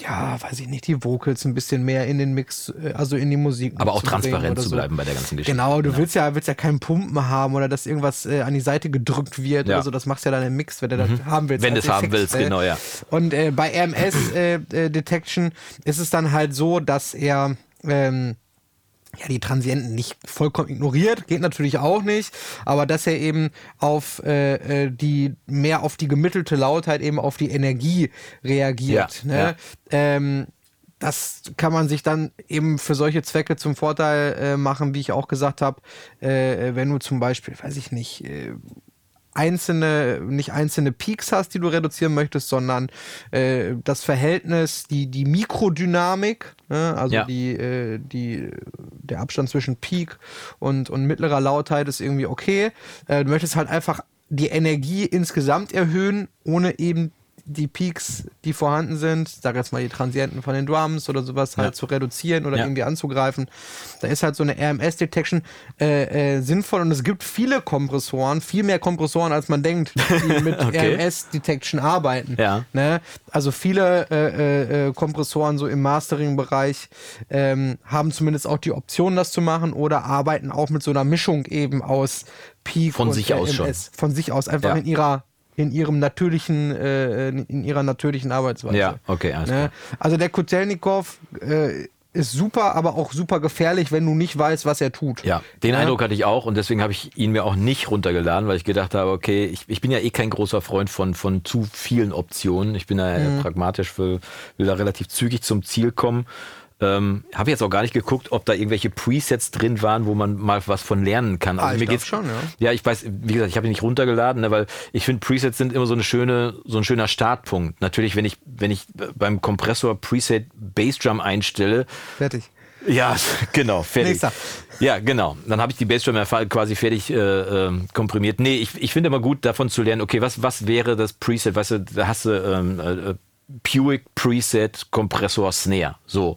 ja, weiß ich nicht, die Vocals ein bisschen mehr in den Mix, äh, also in die Musik. Aber auch transparent zu so. bleiben bei der ganzen Geschichte. Genau, du willst ja willst ja keinen Pumpen haben oder dass irgendwas äh, an die Seite gedrückt wird Ja. oder so. Das machst du ja dann im Mix, wenn du das haben willst. Wenn du es haben willst, äh. genau, ja. Und äh, bei RMS äh, äh, Detection ist es dann halt so, dass er ähm, ja, die Transienten nicht vollkommen ignoriert, geht natürlich auch nicht, aber dass er eben auf äh, äh, die mehr auf die gemittelte Lautheit, eben auf die Energie reagiert. Ja, ne? ja. Ähm, das kann man sich dann eben für solche Zwecke zum Vorteil äh, machen, wie ich auch gesagt habe, äh, wenn du zum Beispiel, weiß ich nicht, äh, einzelne, nicht einzelne Peaks hast, die du reduzieren möchtest, sondern äh, das Verhältnis, die, die Mikrodynamik, ne? also Ja. die, äh, die, der Abstand zwischen Peak und, und mittlerer Lautheit ist irgendwie okay. Äh, du möchtest halt einfach die Energie insgesamt erhöhen, ohne eben die Peaks, die vorhanden sind, sag jetzt mal die Transienten von den Drums oder sowas halt Ja. zu reduzieren oder Ja. irgendwie anzugreifen. Da ist halt so eine RMS-Detection äh, äh, sinnvoll und es gibt viele Kompressoren, viel mehr Kompressoren, als man denkt, die mit Okay. RMS-Detection arbeiten. Ja. Ne? Also viele äh, äh, äh, Kompressoren so im Mastering-Bereich ähm, haben zumindest auch die Option, das zu machen oder arbeiten auch mit so einer Mischung eben aus Peak Von und sich aus schon. RMS. Von sich aus, einfach in ihrer in ihrem natürlichen, äh, in ihrer natürlichen Arbeitsweise. Ja, okay, alles ne? Also der Kotelnikov äh, ist super, aber auch super gefährlich, wenn du nicht weißt, was er tut. Ja, den Eindruck hatte ich auch und deswegen habe ich ihn mir auch nicht runtergeladen, weil ich gedacht habe, okay, ich, ich bin ja eh kein großer Freund von, von zu vielen Optionen. Ich bin da Mhm. pragmatisch, will, will da relativ zügig zum Ziel kommen. Ähm, habe jetzt auch gar nicht geguckt, ob da irgendwelche Presets drin waren, wo man mal was von lernen kann. Also Ah, ich mir geht's schon, ja. Ja, ich weiß, wie gesagt, ich habe ihn nicht runtergeladen, ne, weil ich finde Presets sind immer so eine schöne, so ein schöner Startpunkt. Natürlich, wenn ich, wenn ich beim Kompressor Preset Bassdrum einstelle, Fertig. ja, genau, fertig. Nächster. Ja, genau. Dann habe ich die Bassdrum quasi fertig äh, ähm, komprimiert. Nee, ich, ich finde immer gut, davon zu lernen, okay, was, was wäre das Preset? Weißt du, da hast du ähm, äh, Puig Preset Kompressor Snare. So.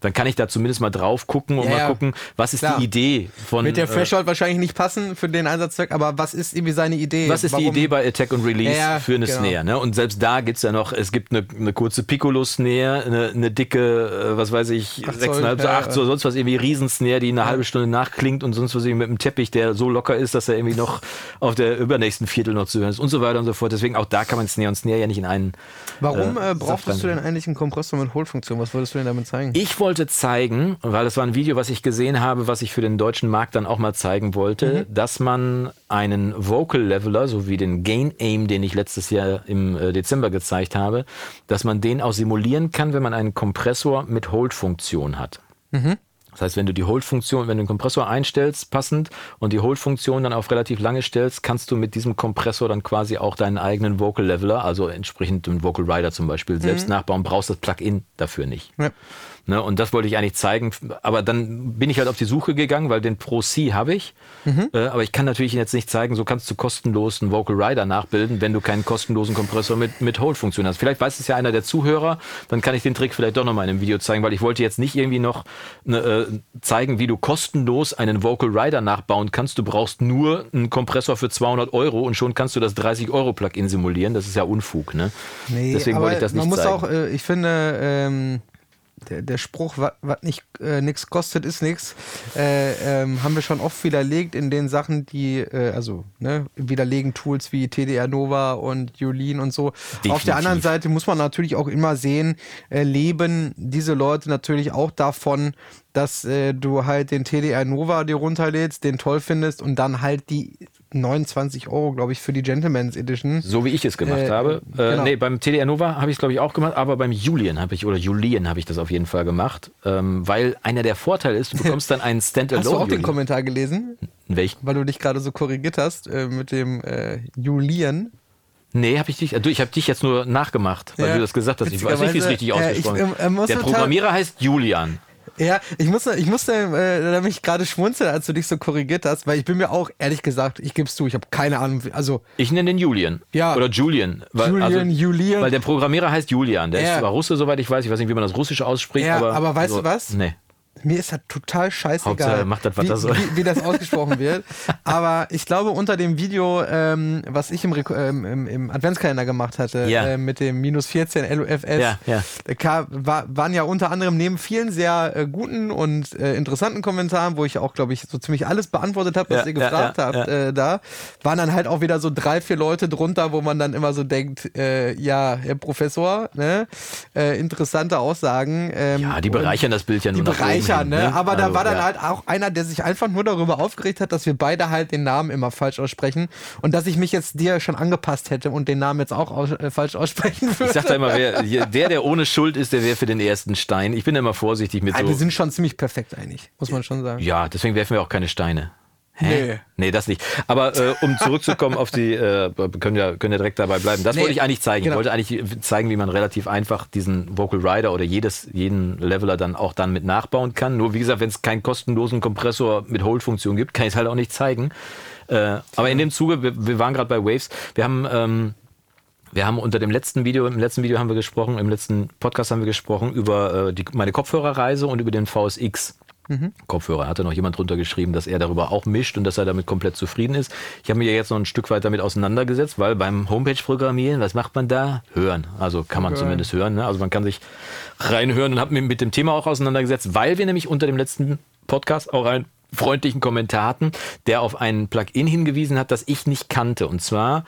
Dann kann ich da zumindest mal drauf gucken und Hm. Ja, mal ja. gucken, was ist Klar. die Idee von. Mit der äh, Threshold wahrscheinlich nicht passen für den Einsatzzweck, aber was ist irgendwie seine Idee? was ist die Warum- Idee bei Attack und Release Ja, für eine genau. Snare? Ne? Und selbst da gibt's ja noch, es gibt eine, eine kurze Piccolo-Snare, eine, eine dicke, äh, was weiß ich, Acht Zoll, 6,5, so ja, 8, ja. so sonst was, irgendwie Riesensnare, die eine halbe Stunde nachklingt und sonst was irgendwie mit einem Teppich, der so locker ist, dass er irgendwie noch auf der übernächsten Viertel noch zu hören ist und so weiter und so fort. Deswegen auch da kann man Snare und Snare ja nicht in einen. Warum äh, brauchtest du denn eigentlich einen Kompressor mit Hold-Funktion? Was wolltest du denn damit zeigen? Ich wollte zeigen, weil es war ein Video, was ich gesehen habe, was ich für den deutschen Markt dann auch mal zeigen wollte, dass man einen Vocal Leveler, so wie den Gain Aim, den ich letztes Jahr im äh, Dezember gezeigt habe, dass man den auch simulieren kann, wenn man einen Kompressor mit Hold-Funktion hat. Das heißt, wenn du die Hold-Funktion, wenn du den Kompressor einstellst, passend, und die Hold-Funktion dann auf relativ lange stellst, kannst du mit diesem Kompressor dann quasi auch deinen eigenen Vocal Leveler, also entsprechend einen Vocal Rider zum Beispiel, selbst nachbauen, brauchst das Plugin dafür nicht. Ja. Ne, und das wollte ich eigentlich zeigen. Aber dann bin ich halt auf die Suche gegangen, weil den Pro C habe ich. Äh, aber ich kann natürlich jetzt nicht zeigen, so kannst du kostenlos einen Vocal Rider nachbilden, wenn du keinen kostenlosen Kompressor mit, mit Hold-Funktion hast. Vielleicht weiß es ja einer der Zuhörer, dann kann ich den Trick vielleicht doch nochmal in einem Video zeigen, weil ich wollte jetzt nicht irgendwie noch ne, äh, zeigen, wie du kostenlos einen Vocal Rider nachbauen kannst. Du brauchst nur einen Kompressor für 200 Euro und schon kannst du das 30 Euro Plugin simulieren. Das ist ja Unfug, ne? Nee, Deswegen wollte ich das nicht man muss zeigen. auch, äh, ich finde, ähm, der, der Spruch, was nicht äh, nichts kostet, ist nichts, äh, ähm, haben wir schon oft widerlegt in den Sachen, die, äh, also ne, widerlegen Tools wie TDR Nova und Julin und so. Definitiv. Auf der anderen Seite muss man natürlich auch immer sehen, äh, leben diese Leute natürlich auch davon, dass äh, du halt den TDR Nova dir runterlädst, den toll findest und dann halt die 29 Euro, glaube ich, für die Gentleman's Edition. So wie ich es gemacht äh, habe. Äh, genau. Nee, beim TDR Nova habe ich es, glaube ich, auch gemacht, aber beim Julian habe ich, oder Julien habe ich das auf jeden Fall gemacht, ähm, weil einer der Vorteile ist, du bekommst dann einen Standalone. Hast du auch den Kommentar gelesen? Welchen? Weil du dich gerade so korrigiert hast äh, mit dem äh, Julien. Nee, habe ich dich. Also ich habe dich jetzt nur nachgemacht, weil ja, du das gesagt hast. Ich weiß nicht, wie es richtig ausgesprochen ist. Ähm, der Programmierer heißt Julian. Ja, ich musste, ich musste äh, da mich gerade schmunzeln, als du dich so korrigiert hast, weil ich bin mir auch, ehrlich gesagt, ich gebe es zu, ich habe keine Ahnung, also... Ich nenne den Julian. Ja. Oder Julian. Weil, Julian, also, Julian. Weil der Programmierer heißt Julian. Der ja. ist zwar Russe, soweit ich weiß, ich weiß nicht, wie man das Russisch ausspricht, ja, aber... aber weißt so, du was? Nee. Mir ist das total scheißegal, macht das, was wie, das soll. Wie, wie, das ausgesprochen wird. Aber ich glaube, unter dem Video, ähm, was ich im, ähm, im, im, Adventskalender gemacht hatte, ja. äh, mit dem minus 14 LUFS, ja, ja. Kam, war, waren ja unter anderem neben vielen sehr äh, guten und äh, interessanten Kommentaren, wo ich auch, glaube ich, so ziemlich alles beantwortet habe, was ihr gefragt habt, äh, da, waren dann halt auch wieder so drei, vier Leute drunter, wo man dann immer so denkt, äh, ja, Herr Professor, ne? Äh, interessante Aussagen. Ähm, ja, die bereichern das Bild ja nur nach oben sicher, ne? ne? Aber also, da war dann ja. halt auch einer, der sich einfach nur darüber aufgeregt hat, dass wir beide halt den Namen immer falsch aussprechen und dass ich mich jetzt dir schon angepasst hätte und den Namen jetzt auch aus, äh, falsch aussprechen würde. Ich sag da immer, wer, der, der ohne Schuld ist, der wäre für den ersten Stein. Ich bin immer vorsichtig mit ja, so. Wir sind schon ziemlich perfekt eigentlich, muss man schon sagen. Ja, deswegen werfen wir auch keine Steine. Hä? Nee. Nee, das nicht. Aber äh, um zurückzukommen auf die, äh, können ja, können ja direkt dabei bleiben. Das nee, wollte ich eigentlich zeigen. Genau. Ich wollte eigentlich zeigen, wie man relativ einfach diesen Vocal Rider oder jedes, jeden Leveler dann auch dann mit nachbauen kann. Nur wie gesagt, wenn es keinen kostenlosen Kompressor mit Hold-Funktion gibt, kann ich es halt auch nicht zeigen. Äh, aber in dem Zuge, wir, wir waren gerade bei Waves, wir haben ähm, wir haben unter dem letzten Video, im letzten Video haben wir gesprochen, im letzten Podcast haben wir gesprochen über äh, die, meine Kopfhörerreise und über den VSX. Mhm. Kopfhörer. Hatte noch jemand drunter geschrieben, dass er darüber auch mischt und dass er damit komplett zufrieden ist. Ich habe mich ja jetzt noch ein Stück weit damit auseinandergesetzt, weil beim Homepage-Programmieren, was macht man da? Hören. Also kann man okay. zumindest hören. Ne? Also man kann sich reinhören und habe mich mit dem Thema auch auseinandergesetzt, weil wir nämlich unter dem letzten Podcast auch einen freundlichen Kommentar hatten, der auf ein Plugin hingewiesen hat, das ich nicht kannte. Und zwar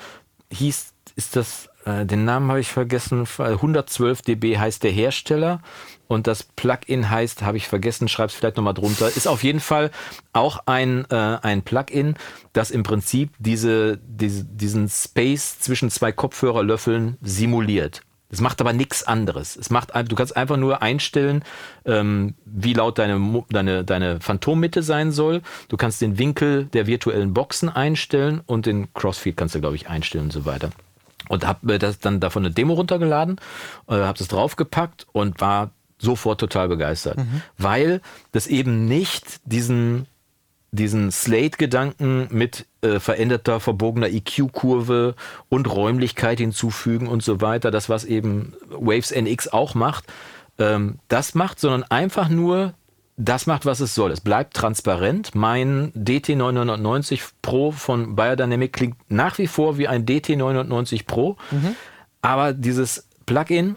hieß, ist das, äh, den Namen habe ich vergessen, 112 dB heißt der Hersteller und das Plugin heißt, habe ich vergessen, schreib's vielleicht nochmal drunter, ist auf jeden Fall auch ein, äh, ein Plugin, das im Prinzip diese, diese, diesen Space zwischen zwei Kopfhörerlöffeln simuliert. Es macht aber nichts anderes. Es macht, du kannst einfach nur einstellen, ähm, wie laut deine, deine, deine Phantommitte sein soll. Du kannst den Winkel der virtuellen Boxen einstellen und den Crossfeed kannst du, glaube ich, einstellen und so weiter. Und habe das dann davon eine Demo runtergeladen, äh, habe das draufgepackt und war sofort total begeistert, mhm. weil das eben nicht diesen diesen Slate-Gedanken mit äh, veränderter, verbogener EQ-Kurve und Räumlichkeit hinzufügen und so weiter, das was eben Waves NX auch macht, ähm, das macht, sondern einfach nur das macht, was es soll. Es bleibt transparent. Mein DT990 Pro von Biodynamic klingt nach wie vor wie ein DT990 Pro, mhm. aber dieses Plugin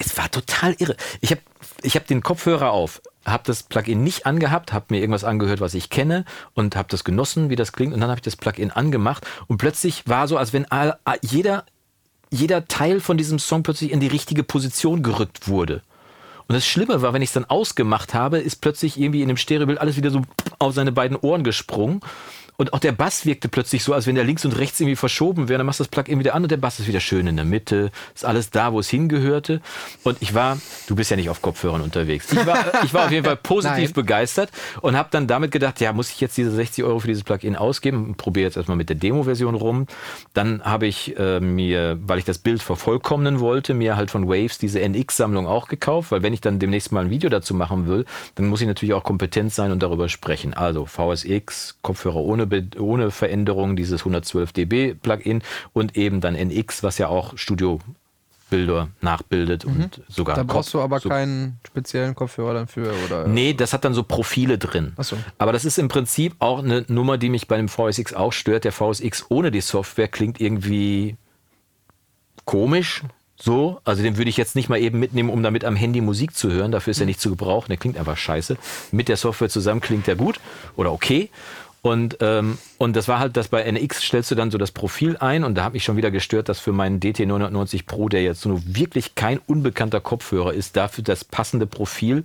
es war total irre. Ich habe ich hab den Kopfhörer auf, habe das Plugin nicht angehabt, habe mir irgendwas angehört, was ich kenne und habe das genossen, wie das klingt. Und dann habe ich das Plugin angemacht und plötzlich war so, als wenn jeder, jeder Teil von diesem Song plötzlich in die richtige Position gerückt wurde. Und das Schlimme war, wenn ich es dann ausgemacht habe, ist plötzlich irgendwie in dem Stereobild alles wieder so auf seine beiden Ohren gesprungen. Und auch der Bass wirkte plötzlich so, als wenn der links und rechts irgendwie verschoben wäre. Dann machst du das Plugin wieder an und der Bass ist wieder schön in der Mitte. Ist alles da, wo es hingehörte. Und ich war, du bist ja nicht auf Kopfhörern unterwegs. Ich war, ich war auf jeden Fall positiv begeistert und habe dann damit gedacht, ja, muss ich jetzt diese 60 Euro für dieses Plugin ausgeben? Probiere jetzt erstmal mit der Demo-Version rum. Dann habe ich äh, mir, weil ich das Bild vervollkommnen wollte, mir halt von Waves diese NX-Sammlung auch gekauft, weil wenn ich dann demnächst mal ein Video dazu machen will, dann muss ich natürlich auch kompetent sein und darüber sprechen. Also VSX, Kopfhörer ohne ohne Veränderung dieses 112 dB Plugin und eben dann NX, was ja auch Studio Bilder nachbildet mhm. und sogar. Da brauchst du aber so keinen speziellen Kopfhörer dann für, oder? Nee, das hat dann so Profile drin. Ach so. Aber das ist im Prinzip auch eine Nummer, die mich bei dem VSX auch stört. Der VSX ohne die Software klingt irgendwie komisch, So, also den würde ich jetzt nicht mal eben mitnehmen, um damit am Handy Musik zu hören. Dafür ist er nicht zu gebrauchen. Der klingt einfach scheiße. Mit der Software zusammen klingt er gut oder okay. Und, ähm, und das war halt, dass bei NX stellst du dann so das Profil ein und da habe ich schon wieder gestört, dass für meinen DT990 Pro, der jetzt nur wirklich kein unbekannter Kopfhörer ist, dafür das passende Profil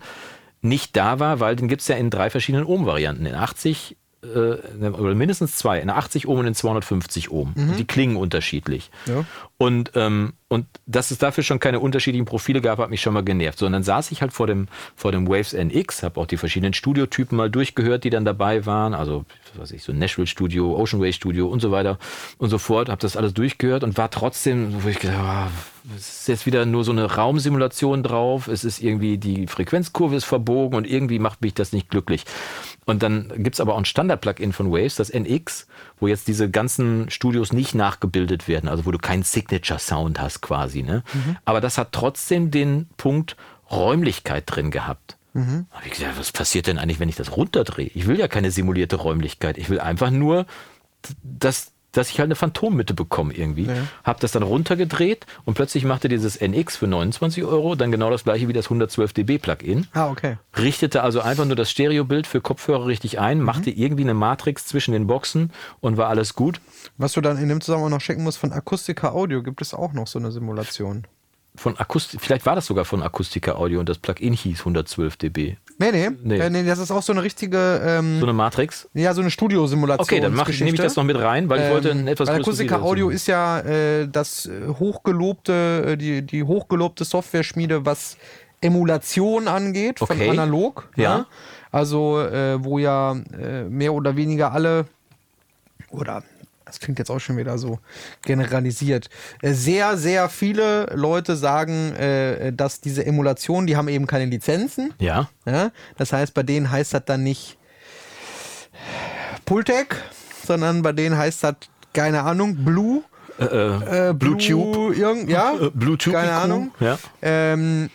nicht da war, weil den gibt's ja in drei verschiedenen Ohm-Varianten. In 80, äh, oder mindestens zwei, in 80 Ohm und in 250 Ohm. Mhm. Die klingen unterschiedlich. Ja. Und, ähm, und dass es dafür schon keine unterschiedlichen Profile gab, hat mich schon mal genervt. So, und dann saß ich halt vor dem, vor dem Waves NX, habe auch die verschiedenen Studiotypen mal durchgehört, die dann dabei waren. Also, was weiß ich, so Nashville Studio, Ocean Way Studio und so weiter und so fort. Habe das alles durchgehört und war trotzdem, wo ich gedacht habe, es ist jetzt wieder nur so eine Raumsimulation drauf. Es ist irgendwie, die Frequenzkurve ist verbogen und irgendwie macht mich das nicht glücklich. Und dann gibt's aber auch ein Standard-Plugin von Waves, das NX, wo jetzt diese ganzen Studios nicht nachgebildet werden, also wo du keinen Signature-Sound hast quasi. Ne? Aber das hat trotzdem den Punkt Räumlichkeit drin gehabt. Mhm. Hab ich gesagt, was passiert denn eigentlich, wenn ich das runterdrehe? Ich will ja keine simulierte Räumlichkeit. Ich will einfach nur, dass, dass ich halt eine Phantommitte bekomme irgendwie. Hab das dann runtergedreht und plötzlich machte dieses NX für 29 Euro dann genau das gleiche wie das 112 dB Plugin Ah, okay. richtete also einfach nur das Stereobild für Kopfhörer richtig ein, machte irgendwie eine Matrix zwischen den Boxen und war alles gut. Was du dann in dem Zusammenhang noch checken musst, von Akustika Audio gibt es auch noch so eine Simulation. Von Akustik, vielleicht war das sogar von Akustika Audio und das Plugin hieß 112 dB. Nee, nee, Nee. Äh, nee das ist auch so eine richtige, ähm, So eine Matrix. ja, so eine Studiosimulation. Okay, dann mach, nehme ich das noch mit rein, weil ich wollte ein etwas weil größeres Akustika Audio ist ja äh, das äh, hochgelobte, äh, die, die hochgelobte Software-Schmiede, was Emulation angeht, von Okay. analog. Ja. ne? Also, äh, wo ja mehr oder weniger alle, oder das klingt jetzt auch schon wieder so generalisiert, äh, sehr, sehr viele Leute sagen, äh, dass diese Emulation, die haben eben keine Lizenzen. Ja, Ja? Das heißt, bei denen heißt das dann nicht Pultec, sondern bei denen heißt das, keine Ahnung, Blue. äh, Äh, Bluetooth. Irgend, ja, Äh, Bluetooth. keine. Ahnung. Ja. Ähm,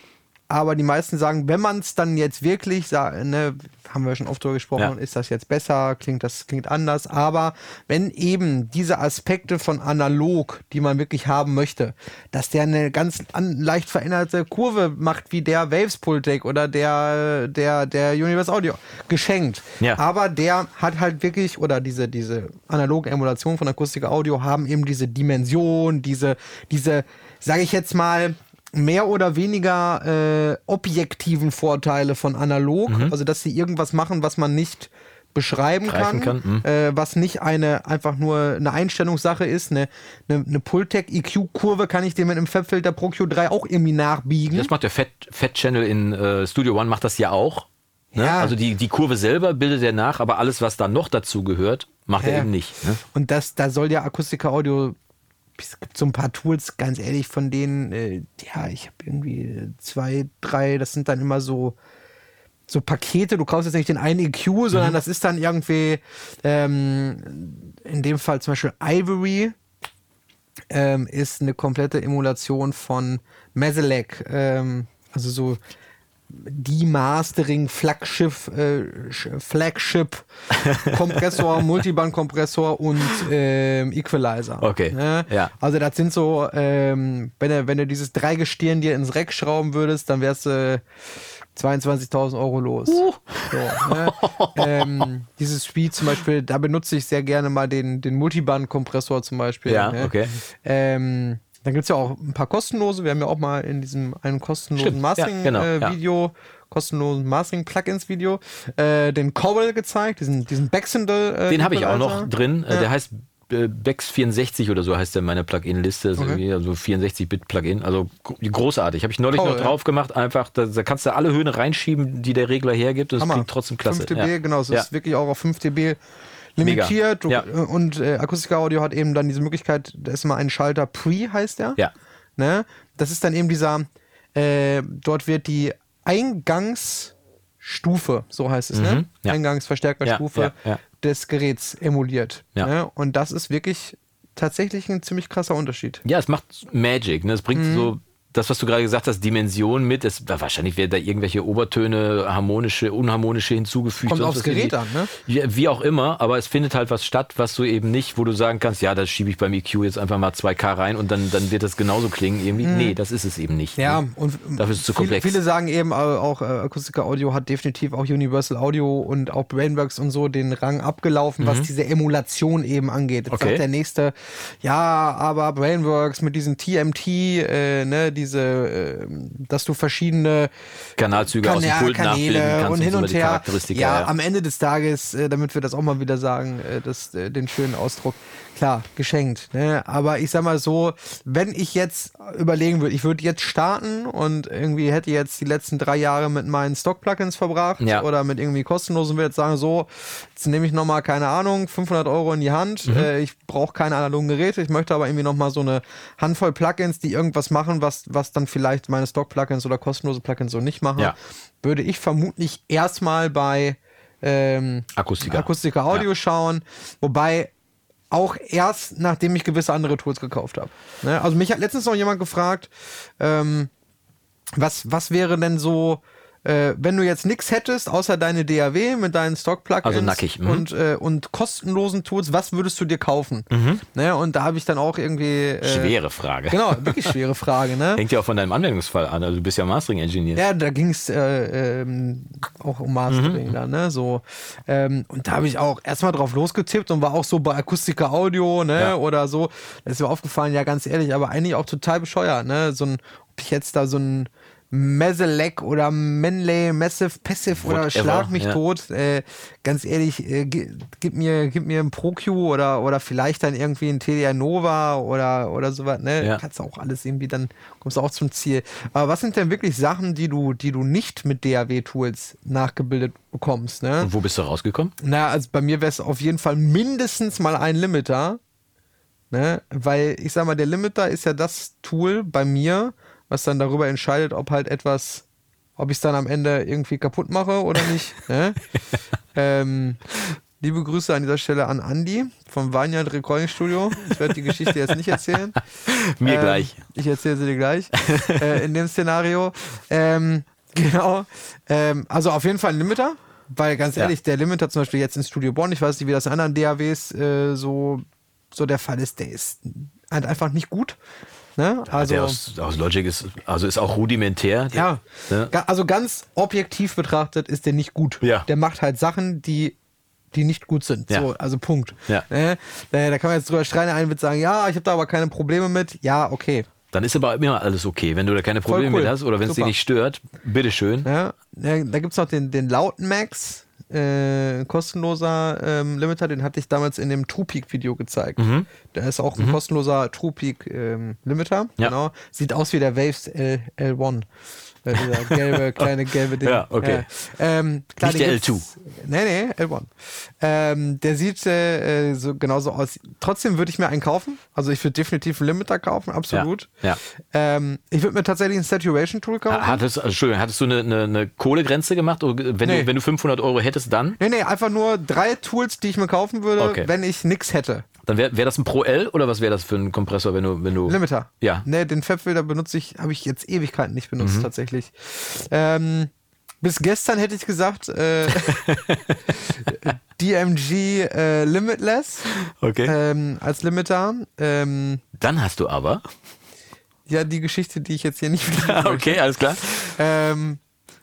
aber die meisten sagen, wenn man es dann jetzt wirklich, ne, haben wir schon oft drüber gesprochen, Ja. ist das jetzt besser, klingt das klingt anders. Aber wenn eben diese Aspekte von analog, die man wirklich haben möchte, dass der eine ganz an, leicht veränderte Kurve macht, wie der Waves Pultec oder der, der, der Universe Audio, geschenkt. Ja. Aber der hat halt wirklich, oder diese, diese analoge Emulation von Akustik Audio haben eben diese Dimension, diese, diese, sage ich jetzt mal, mehr oder weniger äh, objektiven Vorteile von analog, also dass sie irgendwas machen, was man nicht beschreiben Greifen kann, kann, mhm. Äh, was nicht eine einfach nur eine Einstellungssache ist. Eine, eine, eine Pultec EQ-Kurve kann ich dir mit einem Fabfilter Pro Q3 auch irgendwie nachbiegen. Das macht der Fat, Fat Channel in äh, Studio One, macht das ja auch. Ne? Ja. Also die, die Kurve selber bildet er nach, aber alles, was da noch dazu gehört, macht er Ja. eben nicht. Ne? Und das, da soll ja Akustika Audio, es gibt so ein paar Tools, ganz ehrlich, von denen, äh, ja, ich habe irgendwie zwei, drei, das sind dann immer so, so Pakete, du kaufst jetzt nicht den einen EQ, sondern das ist dann irgendwie, ähm, in dem Fall zum Beispiel Ivory, ähm, ist eine komplette Emulation von Meselec, ähm, also so Demastering Flagship, äh, Sch- Flagship Kompressor, Multiband-Kompressor und ähm, Equalizer. Okay, Ne? ja. Also das sind so, ähm, wenn du, wenn du dieses Dreigestirn dir ins Reck schrauben würdest, dann wärst du 22.000 Euro los. Uh. So, ne? ähm, dieses Speed zum Beispiel, da benutze ich sehr gerne mal den, den Multiband-Kompressor zum Beispiel. Ja, ne? okay. Ähm, dann gibt es ja auch ein paar kostenlose. Wir haben ja auch mal in diesem einen kostenlosen Stimmt, ja, genau. Mastering-Video, kostenlosen Mastering-Plugins-Video, äh, den Cobble gezeigt, diesen, diesen Baxendel. Äh, Den habe ich auch noch drin. Äh. Der heißt äh, Bex 64 oder so heißt der in meiner Plugin-Liste. Ist Okay. irgendwie so 64-Bit-Plugin. Also gro- großartig. Habe ich neulich Toll, noch ja. drauf gemacht. Einfach, da, da kannst du alle Höhen reinschieben, die der Regler hergibt. Und es klingt trotzdem klasse. 5 dB, ja. genau, es ja. ist wirklich auch auf 5 dB limitiert. Ja. äh, Und äh, Akustika Audio hat eben dann diese Möglichkeit, da ist immer ein Schalter Pre, heißt der. Ja. Ne? Das ist dann eben dieser, äh, dort wird die Eingangsstufe, so heißt es, ne? Mhm, ja. Eingangsverstärkerstufe Ja, des Geräts emuliert. Ja. Ne? Und das ist wirklich tatsächlich ein ziemlich krasser Unterschied. Ja, es macht Magic. Ne? Es bringt Mhm. so das, was du gerade gesagt hast, Dimension mit, es, wahrscheinlich werden da irgendwelche Obertöne, harmonische, unharmonische hinzugefügt. Kommt aufs Gerät an, ne? Wie, wie auch immer, aber es findet halt was statt, was du eben nicht, wo du sagen kannst, ja, da schiebe ich beim EQ jetzt einfach mal 2K rein und dann, dann wird das genauso klingen irgendwie. Nee, das ist es eben nicht. Mhm. Ja, ne? und Dafür ist es zu viele, komplex. viele sagen eben äh, auch, äh, Akustiker Audio hat definitiv auch Universal Audio und auch Brainworks und so den Rang abgelaufen, was diese Emulation eben angeht. Jetzt Mhm. Okay. sagt der nächste, ja, aber Brainworks mit diesen TMT, äh, ne, diese, äh, dass du verschiedene Kanalzüge aus dem Pult nachbilden kannst und hin und her. Ja, ja. am Ende des Tages, äh, damit wir das auch mal wieder sagen, äh, das, äh, den schönen Ausdruck, klar, geschenkt. Ne? Aber ich sag mal so, wenn ich jetzt überlegen würde, ich würde jetzt starten und irgendwie hätte jetzt die letzten drei Jahre mit meinen Stock-Plugins verbracht Ja. oder mit irgendwie kostenlosen, würde jetzt sagen, so, jetzt nehme ich nochmal, keine Ahnung, 500 Euro in die Hand. Mhm. Äh, ich brauche keine analogen Geräte, ich möchte aber irgendwie nochmal so eine Handvoll Plugins, die irgendwas machen, was, was dann vielleicht meine Stock-Plugins oder kostenlose Plugins so nicht machen, Ja. würde ich vermutlich erstmal bei ähm, Akustika. Akustika Audio Ja. schauen, wobei auch erst nachdem ich gewisse andere Tools gekauft habe. Ne? Also mich hat letztens noch jemand gefragt, ähm, was, was wäre denn so, äh, wenn du jetzt nichts hättest, außer deine DAW mit deinen Stock-Plugins Also nackig, mhm. und, äh, und kostenlosen Tools, was würdest du dir kaufen? Ne? Und da habe ich dann auch irgendwie... Äh, Schwere Frage. Genau, wirklich schwere Frage. Ne? Hängt ja auch von deinem Anwendungsfall an. Also du bist ja Mastering-Engineer. Ja, da ging es äh, ähm, auch um Mastering Mhm. da, ne? So. Ähm, und da habe ich auch erstmal drauf losgetippt und war auch so bei Akustika Audio, ne? Ja. Oder so. Da ist mir aufgefallen, ja, ganz ehrlich, aber eigentlich auch total bescheuert, ne? So ein, ob ich jetzt da so ein Meselec oder Menley Massive Passive oder Whatever, Schlag mich ja. tot. Äh, ganz ehrlich, äh, gi- gib mir, gib mir ein ProQ oder, oder vielleicht dann irgendwie ein TDR Nova oder, oder sowas, ne? Ja. Kannst du auch alles irgendwie, dann kommst du auch zum Ziel. Aber was sind denn wirklich Sachen, die du, die du nicht mit DAW-Tools nachgebildet bekommst, ne? Und wo bist du rausgekommen? Na, also bei mir wäre es auf jeden Fall mindestens mal ein Limiter. Ne? Weil ich sag mal, der Limiter ist ja das Tool bei mir, was dann darüber entscheidet, ob halt etwas, ob ich es dann am Ende irgendwie kaputt mache oder nicht. ne? ähm, liebe Grüße an dieser Stelle an Andy vom Vineyard Recording Studio. Ich werde die Geschichte jetzt nicht erzählen. Mir Ähm, gleich. Ich erzähle sie dir gleich. äh, in dem Szenario. Ähm, genau. Ähm, also auf jeden Fall ein Limiter. Weil ganz Ja. ehrlich, der Limiter zum Beispiel jetzt in Studio Bonn, ich weiß nicht, wie das in anderen DAWs äh, so, so der Fall ist, der ist halt einfach nicht gut. Ne? Also, der aus, aus Logic ist, also ist auch rudimentär. ja. Ga- Also ganz objektiv betrachtet ist der nicht gut. Ja. Der macht halt Sachen, die die nicht gut sind. Ja. So, also Punkt. Ja. Ne? Da, kann man jetzt drüber streiten, einer wird sagen, ja, ich habe da aber keine Probleme mit. Ja, okay. Dann ist aber immer alles okay. Wenn du da keine Probleme cool. mit hast oder wenn es dich nicht stört, bitteschön. Ja, ja, da gibt es noch den, den Lauten Max, äh, kostenloser ähm, Limiter, den hatte ich damals in dem TruePeak-Video gezeigt. Da ist auch ein kostenloser TruePeak-Limiter. Mhm. Ja. Genau. Sieht aus wie der Waves L, L1. Äh, dieser gelbe, kleine gelbe Ding. Ja, okay. Ja. Ähm, Nicht der gibt's- Nee, nee, L1. Ähm, der sieht äh, so genauso aus. Trotzdem würde ich mir einen kaufen. Also ich würde definitiv einen Limiter kaufen, absolut. Ja, Ähm, ich würde mir tatsächlich ein Saturation-Tool kaufen. Hattest, also, Entschuldigung, hattest du eine, eine, eine Kohlegrenze gemacht? Oder wenn, Nee. du, wenn du 500 Euro hättest, dann? Nee, nee, einfach nur drei Tools, die ich mir kaufen würde, Okay. wenn ich nix hätte. Dann wäre wär das ein Pro L oder was wäre das für ein Kompressor, wenn du. Wenn du Limiter. Ja. Nee, den Fabfilter benutze ich, habe ich jetzt Ewigkeiten nicht benutzt, Mhm. tatsächlich. Ähm, bis gestern hätte ich gesagt, äh, DMG äh, Limitless Okay. ähm, als Limiter. Ähm, Dann hast du aber. ja, die Geschichte, die ich jetzt hier nicht wieder okay, alles klar. Ähm,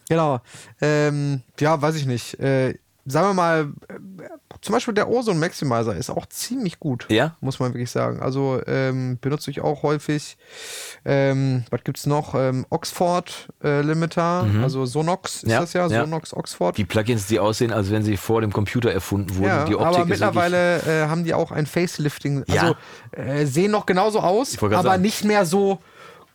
genau. Ähm, ja, weiß ich nicht. Äh, sagen wir mal, äh, zum Beispiel der Ozone Maximizer ist auch ziemlich gut. Ja? Muss man wirklich sagen. Also ähm, benutze ich auch häufig. Ähm, was gibt's noch? Ähm, Oxford äh, Limiter, also Sonox ist Mhm. Ja, das ja, ja. Sonox Oxford. Die Plugins, die aussehen, als wenn sie vor dem Computer erfunden wurden. ja, die Optik aber mittlerweile äh, haben die auch ein Facelifting. Also äh, sehen noch genauso aus, aber sagen. nicht mehr so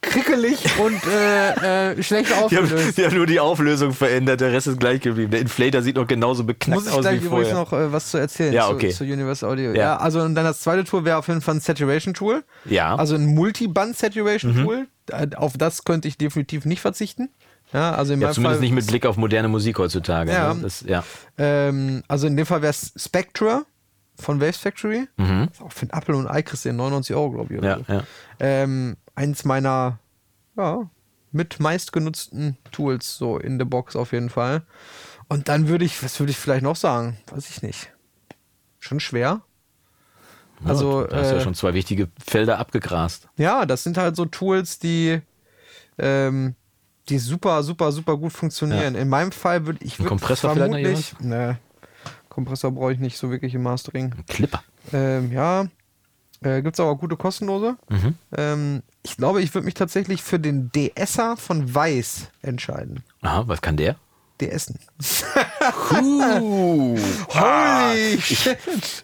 krickelig und äh, äh, schlecht Die haben, aufgelöst. die haben nur die Auflösung verändert, der Rest ist gleich geblieben. Der Inflator sieht noch genauso beknackt Muss ich aus gleich wie übrigens vorher. noch äh, was zu erzählen Ja, zu, okay. zu Universal Audio. Ja. Ja. also und dann das zweite Tool wäre auf jeden Fall ein Saturation-Tool. Ja. Mhm. Also ein Multiband-Saturation-Tool. Äh, Auf das könnte ich definitiv nicht verzichten. Ja, also in ja, zumindest Fall, nicht mit Blick auf moderne Musik heutzutage. Ja. Ne? Das, ja. Ähm, also in dem Fall wäre es Spectra von Waves Factory. Mhm. Auch für einen Apple und Ei kriegst du den 99 Euro, glaube ich. Oder Ja, so. ja. Ähm, eins meiner ja, mit meistgenutzten Tools so in der Box auf jeden Fall. Und dann würde ich, was würde ich vielleicht noch sagen? Weiß ich nicht. Schon schwer. Also, ja, du hast ja äh, schon zwei wichtige Felder abgegrast. Ja, das sind halt so Tools, die, ähm, die super, super, super gut funktionieren. In meinem Fall würde ich würd Kompressor vielleicht noch vermutlich. Ne, Kompressor brauche ich nicht so wirklich im Mastering. Ein Clipper. Ähm, ja, äh, gibt es aber auch gute kostenlose. Mhm. Ähm, ich glaube, ich würde mich tatsächlich für den DSer von Weiß entscheiden. Aha, was kann der? DSen. Uh, Holy ich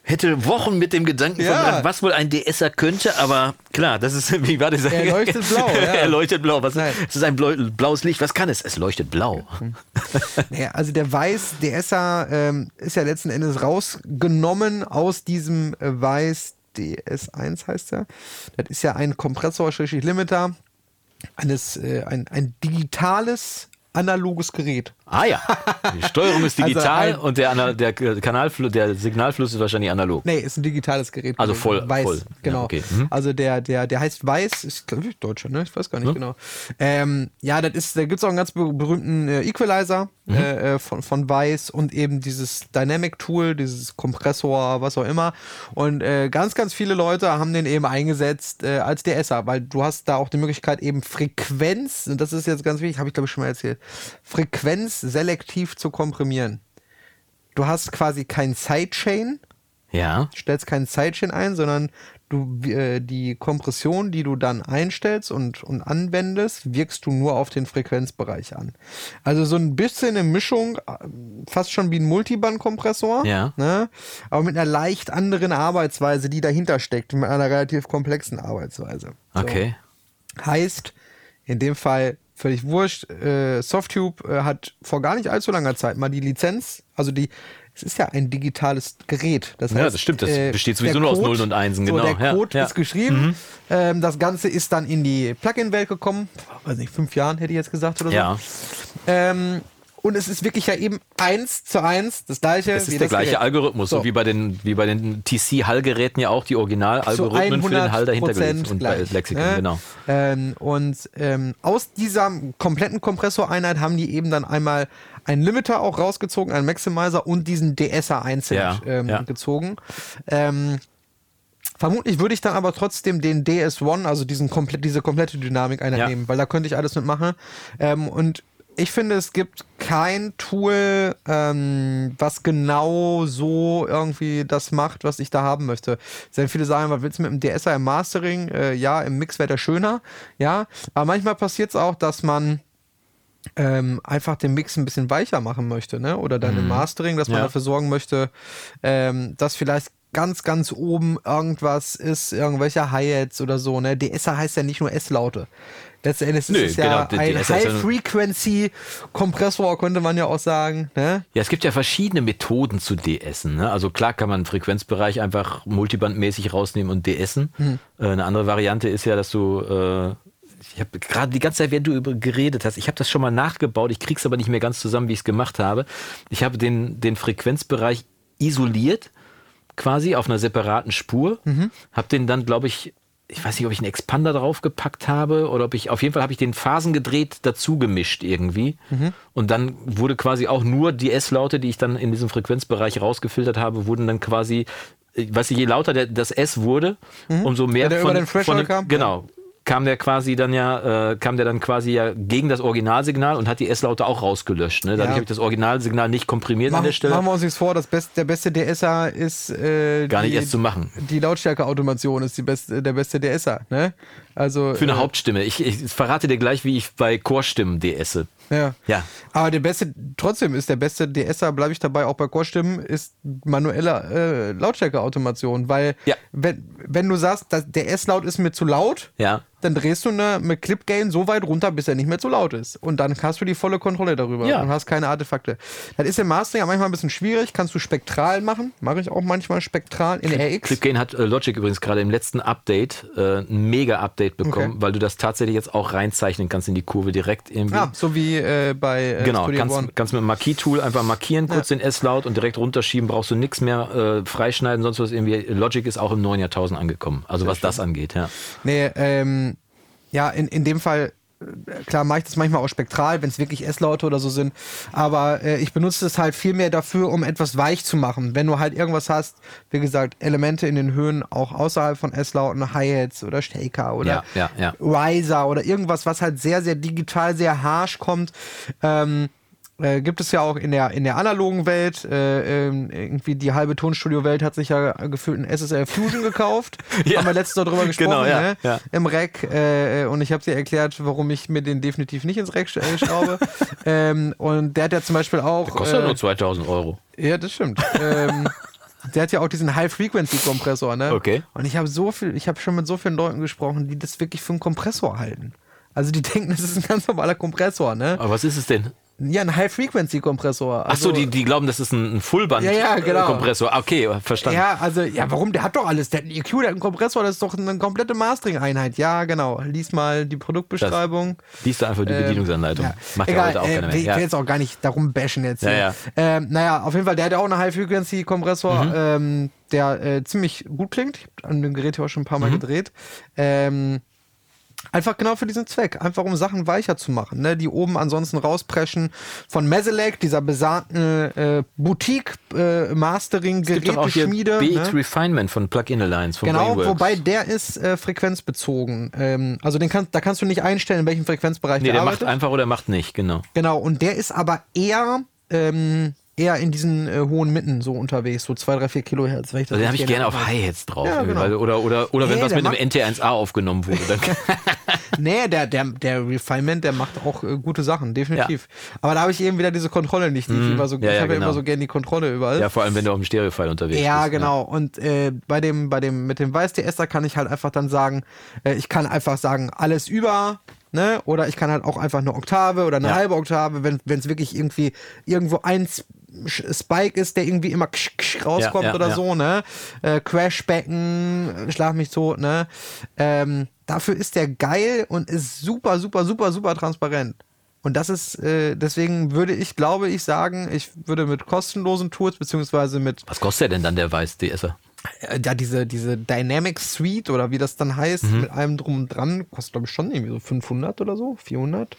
hätte Wochen mit dem Gedanken Ja. verbracht, was wohl ein DSer könnte, aber klar, das ist, wie war das? Er leuchtet blau, ja. er leuchtet blau. Was, Nein. es ist ein blau, blaues Licht. Was kann es? Es leuchtet blau. Naja, also der Weiß DSer ähm, ist ja letzten Endes rausgenommen aus diesem äh, Weiß DS1 heißt er. Das ist ja ein Kompressor-Limiter, eines, äh, ein, ein digitales analoges Gerät. Ah ja, die Steuerung ist Also digital ein- und der, der Kanalfluss, der Signalfluss ist wahrscheinlich analog. Nee, ist ein digitales Gerät. Also voll- Weiß, voll. Ja, Genau. okay. Mhm. Also der, der, der heißt Weiß, ist glaube ich Deutscher, ne? Ich weiß gar nicht Ja. genau. Ähm, ja, das ist, da gibt es auch einen ganz ber- berühmten äh, Equalizer Mhm. äh, äh, von, von Weiß und eben dieses Dynamic Tool, dieses Kompressor, was auch immer. Und äh, ganz, ganz viele Leute haben den eben eingesetzt äh, als DSer, weil du hast da auch die Möglichkeit eben Frequenz, und das ist jetzt ganz wichtig, habe ich glaube ich schon mal erzählt, Frequenz selektiv zu komprimieren. Du hast quasi kein Sidechain, Ja. stellst keinen Sidechain ein, sondern du äh, die Kompression, die du dann einstellst und, und anwendest, wirkst du nur auf den Frequenzbereich an. Also so ein bisschen eine Mischung, äh, fast schon wie ein Multiband-Kompressor, Ja. ne? aber mit einer leicht anderen Arbeitsweise, die dahinter steckt, mit einer relativ komplexen Arbeitsweise. So. Okay. Heißt, in dem Fall völlig wurscht, äh, Softtube äh, hat vor gar nicht allzu langer Zeit mal die Lizenz, also die, es ist ja ein digitales Gerät. Das Ja, heißt, das stimmt, das äh, besteht sowieso der nur aus Nullen und Einsen, so, genau, Der ja, Code ja. Mhm. ist geschrieben. Ähm, das Ganze ist dann in die Plugin-Welt gekommen. Weiß nicht, fünf Jahren hätte ich jetzt gesagt oder so. Ja. Ähm, und es ist wirklich ja eben eins zu eins das gleiche. Es ist der das gleiche Gerät. Algorithmus, so, So. wie bei den, wie bei den TC-Hallgeräten ja auch die Originalalgorithmen für den Hall dahinter gelegt und bei Lexikon, ne? genau. Ähm, und ähm, aus dieser kompletten Kompressoreinheit haben die eben dann einmal einen Limiter auch rausgezogen, einen Maximizer und diesen DSer einzeln Ja, ähm, ja. gezogen. Ähm, Vermutlich würde ich dann aber trotzdem den DS1, also diesen komplett, diese komplette Dynamik einer Ja. nehmen, weil da könnte ich alles mitmachen. Ähm, und ich finde, es gibt kein Tool, ähm, was genau so irgendwie das macht, was ich da haben möchte. Sehr viele sagen, was willst du mit dem DSer im Mastering? Äh, ja, im Mix wäre der schöner. Ja, aber manchmal passiert es auch, dass man ähm, einfach den Mix ein bisschen weicher machen möchte, ne? Oder dann im Mastering, dass man Ja. dafür sorgen möchte, ähm, dass vielleicht ganz, ganz oben irgendwas ist, irgendwelche Hi-Hats oder so, ne? DSer heißt ja nicht nur S-Laute. Letzten Endes ist Nö, es ja genau, ein High-Frequency-Kompressor, könnte man ja auch sagen, ne? Ja, es gibt ja verschiedene Methoden zu DSen. Ne? Also klar kann man einen Frequenzbereich einfach multibandmäßig rausnehmen und DSen. Hm. Äh, eine andere Variante ist ja, dass du äh, ich habe gerade die ganze Zeit, während du über geredet hast, ich habe das schon mal nachgebaut, ich krieg's aber nicht mehr ganz zusammen, wie ich es gemacht habe. Ich habe den, den Frequenzbereich isoliert, quasi auf einer separaten Spur, Mhm. habe den dann, glaube ich, ich weiß nicht, ob ich einen Expander draufgepackt habe oder ob ich, auf jeden Fall habe ich den Phasen gedreht, dazu gemischt irgendwie. Mhm. Und dann wurde quasi auch nur die S-Laute, die ich dann in diesem Frequenzbereich rausgefiltert habe, wurden dann quasi, äh, weißt du, je lauter der, das S wurde, umso mehr der über den Threshold dem- kam? Genau. Kam der quasi dann ja, äh, kam der dann quasi ja gegen das Originalsignal und hat die S-Laute auch rausgelöscht. Ne? Dadurch Ja. habe ich das Originalsignal nicht komprimiert an Mach, der Stelle. machen wir uns nichts vor, das beste, der beste DSer ist äh, Gar nicht die, erst zu machen. Die Lautstärke-Automation ist die beste, der beste DSer, ne? Also, Für eine äh, Hauptstimme. Ich, ich verrate dir gleich, wie ich bei Chorstimmen DSe. Ja. Ja. Aber der beste, trotzdem ist der beste DSer, bleibe ich dabei, auch bei Chorstimmen, ist manuelle äh, Lautstärke-Automation. Weil, Ja. wenn, wenn du sagst, dass der S-Laut ist mir zu laut, Ja. dann drehst du eine, mit Clip Gain so weit runter, bis er nicht mehr zu laut ist. Und dann hast du die volle Kontrolle darüber Ja. und hast keine Artefakte. Das ist im Mastering manchmal ein bisschen schwierig. Kannst du spektral machen. Mache ich auch manchmal spektral in RX. Clipgain hat äh, Logic übrigens gerade im letzten Update äh, ein Mega-Update bekommen, Okay. weil du das tatsächlich jetzt auch reinzeichnen kannst in die Kurve direkt irgendwie. Ah, so wie äh, bei äh, Genau, Studio One. kannst, kannst mit dem Marquis-Tool einfach markieren, kurz den S-Laut und direkt runterschieben, brauchst du nichts mehr äh, freischneiden, sonst was irgendwie. Logic ist auch im neuen Jahrtausend angekommen, also was das angeht, ja. Nee, ähm, ja, in, in dem Fall klar mache ich das manchmal auch spektral, wenn es wirklich S-Laute oder so sind. Aber äh, ich benutze es halt viel mehr dafür, um etwas weich zu machen. Wenn du halt irgendwas hast, wie gesagt, Elemente in den Höhen auch außerhalb von S-Lauten, Hi-Hats oder Shaker oder Ja, ja, ja. Riser oder irgendwas, was halt sehr, sehr digital, sehr harsh kommt. Ähm, äh, gibt es ja auch in der, in der analogen Welt. Äh, ähm, irgendwie die halbe Tonstudio-Welt hat sich ja gefühlt ein SSL Fusion gekauft. Ja. Haben wir letztens darüber gesprochen, Genau, ja, ne? ja. Im Rack. Äh, und ich habe dir erklärt, warum ich mir den definitiv nicht ins Rack äh, schraube. ähm, und der hat ja zum Beispiel auch. Kostet äh, nur 2000 Euro. ja, das stimmt. ähm, der hat ja auch diesen High-Frequency-Kompressor, ne? Okay. Und ich habe so viel, ich habe schon mit so vielen Leuten gesprochen, die das wirklich für einen Kompressor halten. Also die denken, das ist ein ganz normaler Kompressor, ne? Aber was ist es denn? Ja, ein High-Frequency-Kompressor. Ach so, Also, die, die glauben, das ist ein, ein Fullband-Kompressor. Ja, ja, genau. Okay, verstanden. Ja, also, ja, warum? Der hat doch alles. Der hat einen EQ, der hat einen Kompressor, das ist doch eine komplette Mastering-Einheit. Ja, genau. Lies mal die Produktbeschreibung. Liest du einfach die Bedienungsanleitung. Ja. Macht ja Egal, heute auch äh, keiner mehr. Ich Ja. will jetzt auch gar nicht darum bashen jetzt. Ja, ja. Ähm, naja, auf jeden Fall, der hat ja auch einen High-Frequency-Kompressor, Mhm. ähm, der äh, ziemlich gut klingt. Ich habe an dem Gerät ja auch schon ein paar Mal Mhm. gedreht. Ähm, Einfach genau für diesen Zweck. Einfach um Sachen weicher zu machen, ne? die oben ansonsten rauspreschen. Von Meselec, dieser besagten äh, doch auch hier Geräteschmiede. BX ne? Refinement von Plug-in Alliance, von Genau, Brainworks. wobei der ist äh, frequenzbezogen. Ähm, also den kann, da kannst du nicht einstellen, in welchem Frequenzbereich Nee, der der macht arbeitet. einfach oder macht nicht, genau. Genau, und der ist aber eher, ähm, eher in diesen äh, hohen Mitten so unterwegs, so 2, 3, 4 Kilohertz. Wenn ich das Also den habe ich gerne auf. Hi-Hats drauf. Ja, genau. weil, oder, oder, oder wenn Nee, was der mit einem macht- NT1A aufgenommen wurde. Dann, Nee, der, der, der Refinement, der macht auch äh, gute Sachen, definitiv. Aber da habe ich eben wieder diese Kontrolle nicht, die ich immer so. Ja, ich ja, habe ja genau. immer so gerne die Kontrolle überall. ja, vor allem, wenn du auf dem Stereo-File unterwegs Ja, bist. genau. Und äh, bei dem, bei dem, mit dem Weiß DS, da kann ich halt einfach dann sagen, äh, ich kann einfach sagen, alles über, ne? Oder ich kann halt auch einfach eine Oktave oder eine Ja. halbe Oktave, wenn es wirklich irgendwie irgendwo ein S- Sch- Spike ist, der irgendwie immer ksch, ksch rauskommt Ja, ja, oder ja. so, ne? Äh, Crashbecken, schlag mich tot, ne? Ähm, dafür ist der geil und ist super, super, super, super transparent. Und das ist, äh, deswegen würde ich, glaube ich, sagen, ich würde mit kostenlosen Tools, beziehungsweise mit Was kostet der denn dann, der Weiß-DSer? äh, ja, diese, diese Dynamic Suite oder wie das dann heißt, Mhm. mit allem drum und dran, kostet glaube ich schon irgendwie so 500 oder so, 400.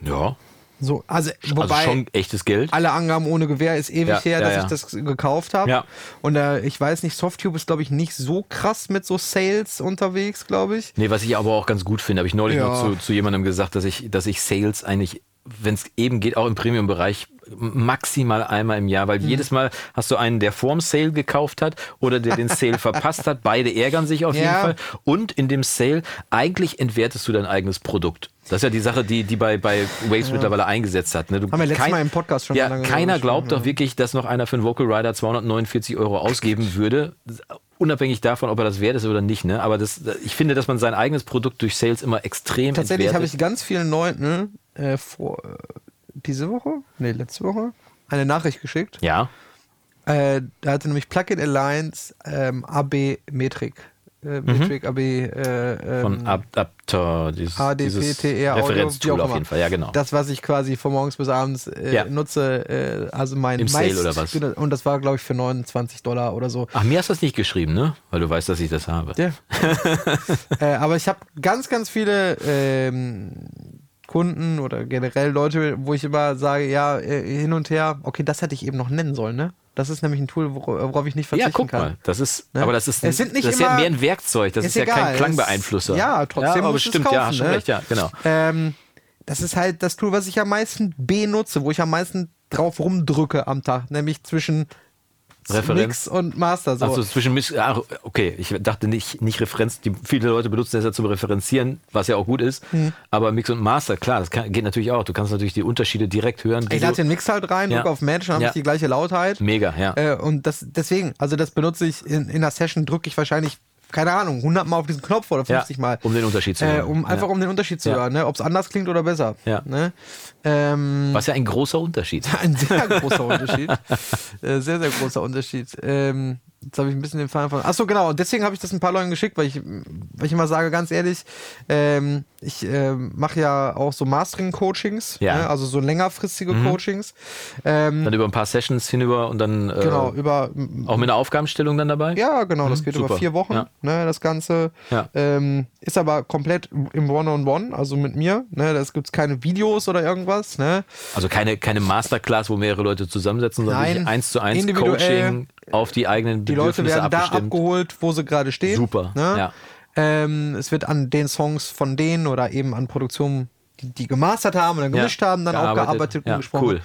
Ja, So, also, wobei also schon echtes Geld. alle Angaben ohne Gewähr ist ewig Ja, her, dass ja. ich das gekauft habe. Ja. Und äh, ich weiß nicht, Softtube ist glaube ich nicht so krass mit so Sales unterwegs, glaube ich. Nee, was ich aber auch ganz gut finde, habe ich neulich noch zu, zu jemandem gesagt, dass ich, dass ich Sales eigentlich, wenn es eben geht, auch im Premium-Bereich maximal einmal im Jahr, Mhm. weil jedes Mal hast du einen, der vorm Sale gekauft hat oder der den Sale verpasst hat. Beide ärgern sich auf jeden Ja. Fall. Und in dem Sale, eigentlich entwertest du dein eigenes Produkt. Das ist ja die Sache, die, die bei, bei Waves mittlerweile eingesetzt hat. Ne? Du, Haben wir letztes Mal im Podcast schon Ja, lange keiner glaubt doch wirklich, dass noch einer für einen Vocal Rider 249 Euro ausgeben würde. Unabhängig davon, ob er das wert ist oder nicht. Ne? Aber das, ich finde, dass man sein eigenes Produkt durch Sales immer extrem Tatsächlich habe ich ganz vielen Leuten äh, vor äh, diese Woche, nee, letzte Woche, eine Nachricht geschickt. Ja, Äh, da hatte nämlich Plugin Alliance ähm, AB Metric. Äh, Metric AB äh, ähm, von Adapter, dieses, dieses ADPTR Audio, wie Referenztool auf jeden Fall. Ja, genau. Das, was ich quasi von morgens bis abends äh, Ja. nutze, äh, also mein Im Sale oder was? Und das war, glaube ich, für 29 Dollar oder so. Ach, mir hast du das nicht geschrieben, ne? Weil du weißt, dass ich das habe. Ja. aber ich habe ganz, ganz viele ähm, Kunden oder generell Leute, wo ich immer sage, ja, äh, hin und her, okay, das hätte ich eben noch nennen sollen, ne? Das ist nämlich ein Tool, wor- worauf ich nicht verzichten Ja, guck kann. mal. Das ist, Ne? aber das ist, Es sind nicht das ist ja immer- mehr ein Werkzeug. Das ist, ja egal, kein Klangbeeinflusser. Ja, trotzdem ja, aber musst du es stimmt, ja, kaufen, hast schon ne? recht, ja, genau. Ähm, das ist halt das Tool, was ich am meisten benutze, wo ich am meisten drauf rumdrücke am Tag, nämlich zwischen Referenz. Mix und Master. So. Also zwischen Miss, ah, okay, ich dachte nicht, nicht Referenz, die viele Leute benutzen das ja zum Referenzieren, was ja auch gut ist, Mhm. aber Mix und Master, klar, das kann, geht natürlich auch. Du kannst natürlich die Unterschiede direkt hören. ich lade den Mix halt rein, Ja. drücke auf Match, dann habe Ja. ich die gleiche Lautheit. Mega, ja. Äh, und das, deswegen, also das benutze ich in, in einer Session, drücke ich wahrscheinlich, keine Ahnung, 100 Mal auf diesen Knopf oder 50 ja, Mal. um den Unterschied zu Äh, hören. um einfach ja. um den Unterschied zu Ja. hören, ne? ob es anders klingt oder besser. Ja. Ne? Ähm, Was ja ein großer Unterschied. ein sehr großer Unterschied. äh, sehr, sehr großer Unterschied. Ähm, Jetzt habe ich ein bisschen den Fall von. Achso, genau. Und deswegen habe ich das ein paar Leuten geschickt, weil ich, weil ich immer sage, ganz ehrlich, ähm, ich ähm, mache ja auch so Mastering-Coachings, Ja. ne? also so längerfristige Coachings. Ähm, Dann über ein paar Sessions hinüber und dann äh, genau, über auch mit einer Aufgabenstellung dann dabei? Ja, genau, das geht super. über vier Wochen, Ja. ne, das Ganze. Ja. Ähm, ist aber komplett im One-on-One, also mit mir. Ne, das gibt's keine Videos oder irgendwas. Ne? Also keine, keine Masterclass, wo mehrere Leute zusammensetzen, sondern Nein, eins zu eins. Coaching auf die eigenen Die Leute Bedürfnisse werden da abgestimmt. abgeholt, wo sie gerade stehen. Super, Ne? ja. Ähm, es wird an den Songs von denen oder eben an Produktionen, die, die gemastert haben oder gemischt haben, dann auch gearbeitet. gearbeitet und Ja, gesprochen. cool.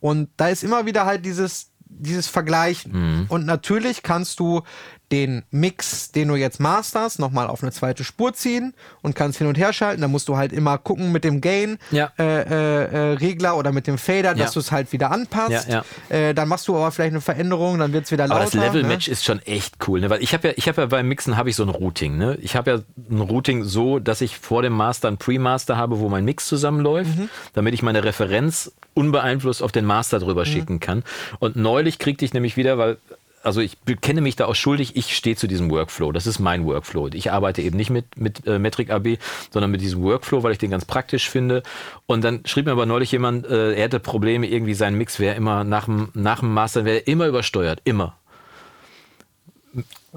Und da ist immer wieder halt dieses, dieses Vergleichen. Mhm. Und natürlich kannst du den Mix, den du jetzt masterst, nochmal auf eine zweite Spur ziehen und kannst hin und her schalten. Da musst du halt immer gucken mit dem Gain Ja. äh, äh, äh, Regler oder mit dem Fader, dass Ja. du es halt wieder anpasst. Ja, Äh, dann machst du aber vielleicht eine Veränderung, dann wird es wieder lauter. Aber das Level-Match ne? ist schon echt cool, ne? weil ich habe ja, ich habe ja beim Mixen habe ich so ein Routing. Ne? Ich habe ja ein Routing so, dass ich vor dem Master ein Pre-Master habe, wo mein Mix zusammenläuft, Mhm. damit ich meine Referenz unbeeinflusst auf den Master drüber Mhm. schicken kann. Und neulich kriegte ich nämlich wieder, weil also ich bekenne mich da auch schuldig, ich stehe zu diesem Workflow. Das ist mein Workflow. Ich arbeite eben nicht mit, mit äh, Metric AB, sondern mit diesem Workflow, weil ich den ganz praktisch finde. Und dann schrieb mir aber neulich jemand, äh, er hätte Probleme, irgendwie sein Mix wäre immer nach dem, nach dem Master wäre immer übersteuert. Immer.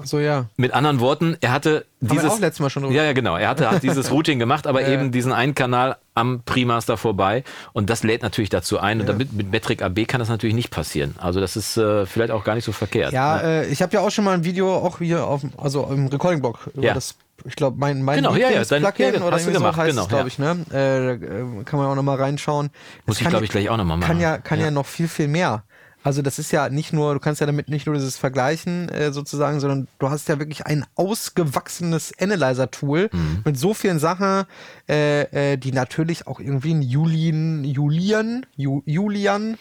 So, ja. Mit anderen Worten, er hatte wir dieses. auch letztes Mal schon drüber. Ja, ja, genau. Er hatte hat dieses Routing gemacht, aber eben diesen einen Kanal am Primaster vorbei. Und das lädt natürlich dazu ein. Und damit mit Metric AB kann das natürlich nicht passieren. Also das ist äh, vielleicht auch gar nicht so verkehrt. Ja, ne? äh, ich habe ja auch schon mal ein Video auch hier auf, also im Recording-Blog über Ja. das, ich glaube, mein, mein Genau, ja, ja, dein- Lieblings-Plugin ja, oder hast du irgendwie so gemacht, heißt genau, es, glaube ja. ich, ne? Äh, da, äh, kann man auch nochmal reinschauen. Das Muss ich, glaube ja- ich, gleich auch nochmal machen. Kann ja, kann ja. noch viel, viel mehr. Also das ist ja nicht nur, du kannst ja damit nicht nur dieses Vergleichen äh, sozusagen, sondern du hast ja wirklich ein ausgewachsenes Analyzer-Tool Mhm. mit so vielen Sachen, äh, äh, die natürlich auch irgendwie ein Julian, Julian, Ju, Julian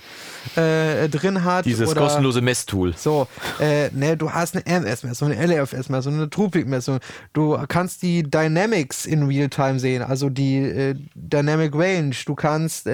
äh, drin hat. Dieses oder kostenlose Messtool. so, äh, ne, du hast eine MS-Messung, eine LFS-Messung, eine Tropik-Messung. Du kannst die Dynamics in Realtime sehen, also die äh, Dynamic Range. Du kannst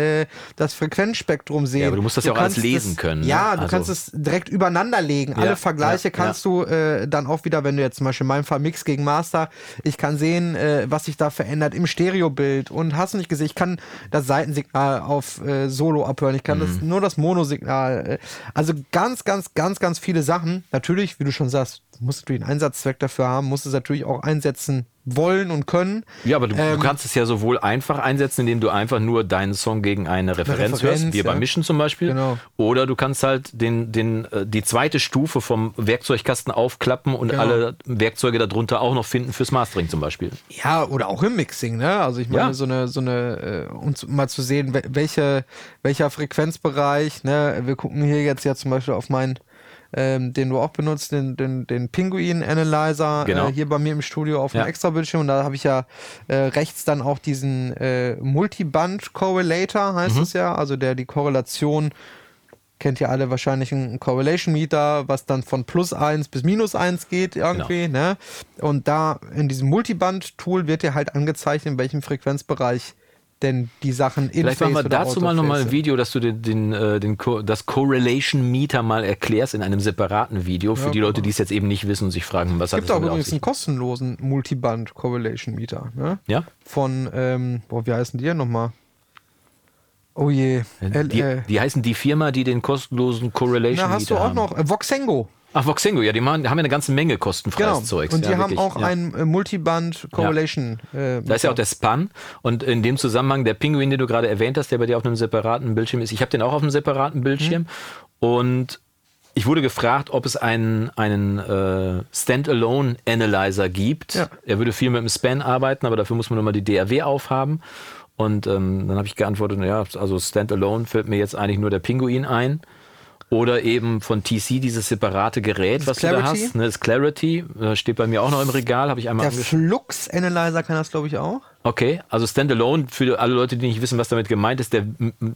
das Frequenzspektrum sehen. Ja, aber du musst das ja auch alles lesen es, können, ne? Ja, du Also- kannst es direkt übereinander legen. Ja, Alle Vergleiche ja, kannst du äh, dann auch wieder, wenn du jetzt zum Beispiel in meinem Fall Mix gegen Master, ich kann sehen, was sich da verändert im Stereobild und hast du nicht gesehen, ich kann das Seitensignal auf äh, Solo abhören, ich kann Mhm. das, nur das Monosignal. Äh, also ganz, ganz, ganz, ganz viele Sachen. Natürlich, wie du schon sagst, musst du den Einsatzzweck dafür haben, musst es natürlich auch einsetzen wollen und können. Ja, aber du, Ähm, du kannst es ja sowohl einfach einsetzen, indem du einfach nur deinen Song gegen eine Referenz, Referenz, hörst, wie ja. beim Mischen zum Beispiel. Genau. Oder du kannst halt den, den, äh, die zweite Stufe vom Werkzeugkasten aufklappen und Genau. alle Werkzeuge darunter auch noch finden fürs Mastering zum Beispiel. Ja, oder auch im Mixing, ne? Also ich meine, Ja. so eine, so eine, äh, um mal zu sehen, wel- welche, welcher Frequenzbereich, ne? Wir gucken hier jetzt ja zum Beispiel auf meinen, ähm, den du auch benutzt, den, den, den Pinguin Analyzer, Genau. äh, hier bei mir im Studio auf dem Ja. extra Bildschirm. Und da habe ich ja äh, rechts dann auch diesen äh, Multiband Correlator, heißt Mhm. es ja, also der die Korrelation kennt ihr alle wahrscheinlich einen Correlation Meter, was dann von plus eins bis minus eins geht irgendwie, Genau. ne? Und da in diesem Multiband-Tool wird dir halt angezeigt, in welchem Frequenzbereich denn die Sachen in Vielleicht machen wir dazu mal nochmal ein. Video, dass du den, den, äh, den Co das Correlation Meter mal erklärst in einem separaten Video für Ja, die Leute, die es jetzt eben nicht wissen und sich fragen, was Es hat gibt das auch damit auf übrigens einen kostenlosen Multiband Correlation Meter, ne? Ja? Von, ähm, boah, wie heißen die denn nochmal? Oh je. Die, die heißen die Firma, die den kostenlosen Correlation na, hast du Meter auch haben. noch äh, Voxengo. Ach, Voxengo, ja, die machen, die haben ja eine ganze Menge kostenfreies Genau. Zeugs. Und die ja, haben wirklich, auch ja. ein äh, Multiband Correlation. Äh, Da ist ja auch der Span und in dem Zusammenhang der Pinguin, den du gerade erwähnt hast, der bei dir auf einem separaten Bildschirm ist. Ich habe den auch auf einem separaten Bildschirm Mhm. und ich wurde gefragt, ob es einen, einen äh, Standalone Analyzer gibt. Ja. Er würde viel mit dem Span arbeiten, aber dafür muss man nochmal die DRW aufhaben. Und ähm, dann habe ich geantwortet, naja, also Standalone fällt mir jetzt eigentlich nur der Pinguin ein. Oder eben von TC dieses separate Gerät, Das was du da Clarity? hast. Ne, das Clarity äh, steht bei mir auch noch im Regal, habe ich einmal der. Flux Analyzer kann das, glaube ich, auch. Okay, also Standalone, für alle Leute, die nicht wissen, was damit gemeint ist, der,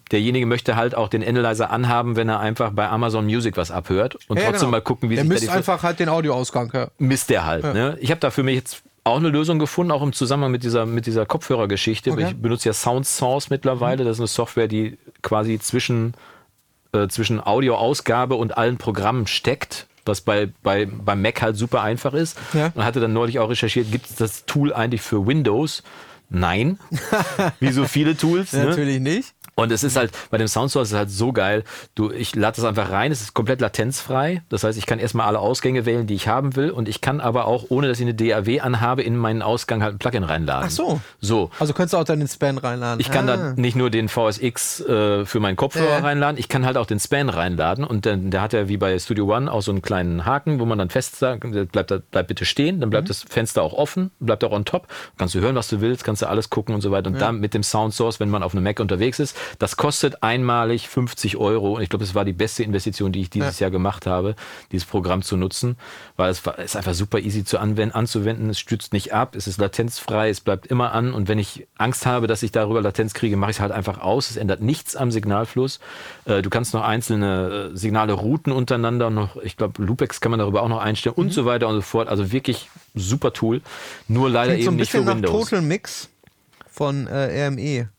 derjenige möchte halt auch den Analyzer anhaben, wenn er einfach bei Amazon Music was abhört und Ja, trotzdem genau. mal gucken, wie Der sich da misst die einfach halt den Audioausgang. Ja. misst der halt. Ne? Ich habe da für mich jetzt auch eine Lösung gefunden, auch im Zusammenhang mit dieser, mit dieser Kopfhörergeschichte. Okay. Ich benutze ja Sound Source mittlerweile. Das ist eine Software, die quasi zwischen, äh, zwischen Audioausgabe und allen Programmen steckt was bei, bei, beim Mac halt super einfach ist. Ja. Und hatte dann neulich auch recherchiert, gibt es das Tool eigentlich für Windows? Nein. Wie so viele Tools. Ne? Natürlich nicht. Und es ist halt, bei dem Soundsource ist es halt so geil, du, ich lade das einfach rein, es ist komplett latenzfrei. Das heißt, ich kann erstmal alle Ausgänge wählen, die ich haben will. Und ich kann aber auch, ohne dass ich eine DAW anhabe, in meinen Ausgang halt ein Plugin reinladen. Ach so. So. Also könntest du auch dann den Span reinladen. Ich kann ah. da nicht nur den VSX äh, für meinen Kopfhörer Ja. reinladen, ich kann halt auch den Span reinladen und dann, der hat ja wie bei Studio One auch so einen kleinen Haken, wo man dann fest sagt, bleibt, da, bleibt bitte stehen, dann Mhm. bleibt das Fenster auch offen, bleibt auch on top, kannst du hören, was du willst, kannst du alles gucken und so weiter und dann mit dem Sound Source, wenn man auf einem Mac unterwegs ist, das kostet einmalig 50 Euro und ich glaube, es war die beste Investition, die ich dieses Jahr gemacht habe, dieses Programm zu nutzen, weil es war, ist einfach super easy zu anwenden, anzuwenden, es stützt nicht ab, es ist latenzfrei, es bleibt immer an und wenn ich Angst habe, dass ich darüber Latenz kriege, mache ich es halt einfach aus. Es ändert nichts am Signalfluss. Äh, Du kannst noch einzelne äh, Signale routen untereinander, noch, ich glaube, Loopex kann man darüber auch noch einstellen und so weiter und so fort. Also wirklich super Tool. Nur leider Klingt so eben ein nicht für bisschen nach Windows. Total Mix von äh, RME.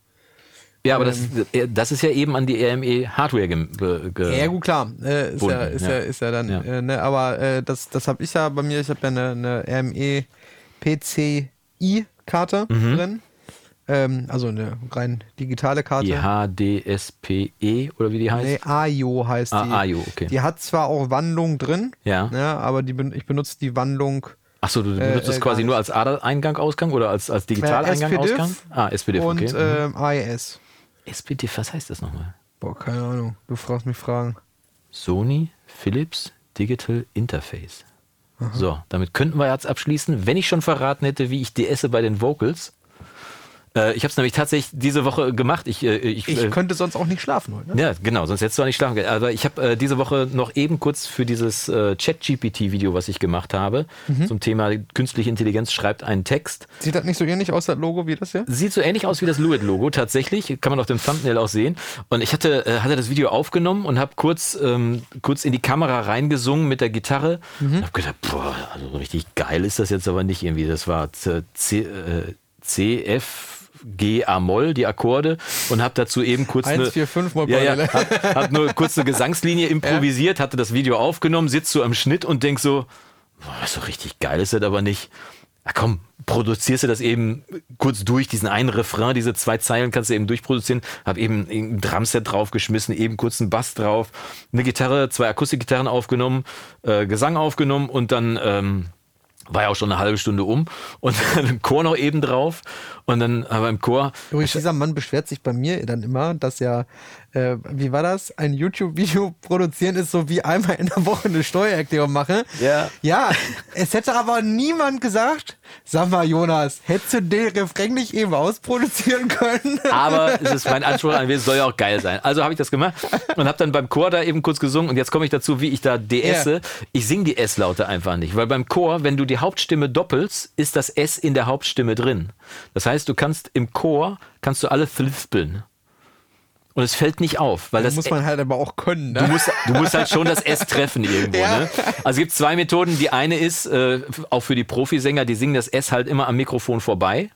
Ja, aber das, äh, das ist ja eben an die RME Hardware ge, ge, Ja, gut, klar. Äh, ist, Bunden, ja, ist, ja. ja. ist ja dann, Ja. Äh, ne, aber äh, das, das habe ich ja bei mir. Ich habe ja eine, eine RME PCI-Karte Mhm. drin. Ähm, also eine rein digitale Karte. die HDSPE oder wie die heißt. Nee, AIO heißt die. Ah, AIO, okay. Die hat zwar auch Wandlung drin, Ja. ja, aber die, ich benutze die Wandlung Achso, du benutzt äh, es quasi gar nur als ADA-Eingang, Ausgang oder als, als Digitaleingang, Ausgang? Ah, SPDIF, und okay. ähm, AES. SPDIF, was heißt das nochmal? Boah, keine Ahnung. Du fragst mich Fragen. Sony Philips Digital Interface. So, damit könnten wir jetzt abschließen. Wenn ich schon verraten hätte, wie ich DSe bei den Vocals. Äh, ich habe es nämlich tatsächlich diese Woche gemacht. Ich, äh, ich, Ich äh, könnte sonst auch nicht schlafen heute. Ne? ja, genau, sonst hättest du auch nicht schlafen können. Aber ich habe äh, diese Woche noch eben kurz für dieses äh, Chat-GPT-Video, was ich gemacht habe, Mhm. zum Thema künstliche Intelligenz schreibt einen Text. Sieht das nicht so ähnlich aus, das Logo, wie das hier? Sieht so ähnlich aus wie das Luit-Logo, tatsächlich. Kann man auf dem Thumbnail auch sehen. Und ich hatte, äh, hatte das Video aufgenommen und habe kurz, ähm, kurz in die Kamera reingesungen mit der Gitarre. Und habe gedacht, boah, also so richtig geil ist das jetzt aber nicht irgendwie. Das war C, C, äh, G, A-Moll, die Akkorde. Und habe dazu eben kurz 1, eine... 4, 5 mal Ja, ja, hab, hab nur kurz eine Gesangslinie improvisiert, hatte das Video aufgenommen, sitzt so am Schnitt und denk so, boah, so richtig geil ist das aber nicht. Na komm, produzierst du das eben kurz durch, diesen einen Refrain, diese zwei Zeilen kannst du eben durchproduzieren. Hab eben ein Drumset draufgeschmissen, eben kurz einen Bass drauf, eine Gitarre, zwei Akustikgitarren aufgenommen, äh, Gesang aufgenommen und dann ähm, war ja auch schon eine halbe Stunde um und dann ein Chor noch eben drauf und dann aber im Chor Übrigens, dieser Mann beschwert sich bei mir dann immer, dass ja, äh, wie war das? Ein YouTube-Video produzieren ist so wie einmal in der Woche eine Steuererklärung machen. Ja. Ja, es hätte aber niemand gesagt, sag mal, Jonas, hättest du den Refrain nicht eben ausproduzieren können? Aber es ist mein Anspruch an, es soll ja auch geil sein. Also habe ich das gemacht und habe dann beim Chor da eben kurz gesungen und jetzt komme ich dazu, wie ich da DSe. Ja. Ich singe die S-Laute einfach nicht, weil beim Chor, wenn du die Hauptstimme doppelst, ist das S in der Hauptstimme drin. Das heißt, du kannst im Chor, kannst du alle thlispeln. Und es fällt nicht auf, weil Das muss man halt aber auch können. Du Ne? musst, du musst halt schon das S treffen irgendwo. Ja. Ne? Also es gibt zwei Methoden. Die eine ist, äh, auch für die Profisänger, die singen das S halt immer am Mikrofon vorbei.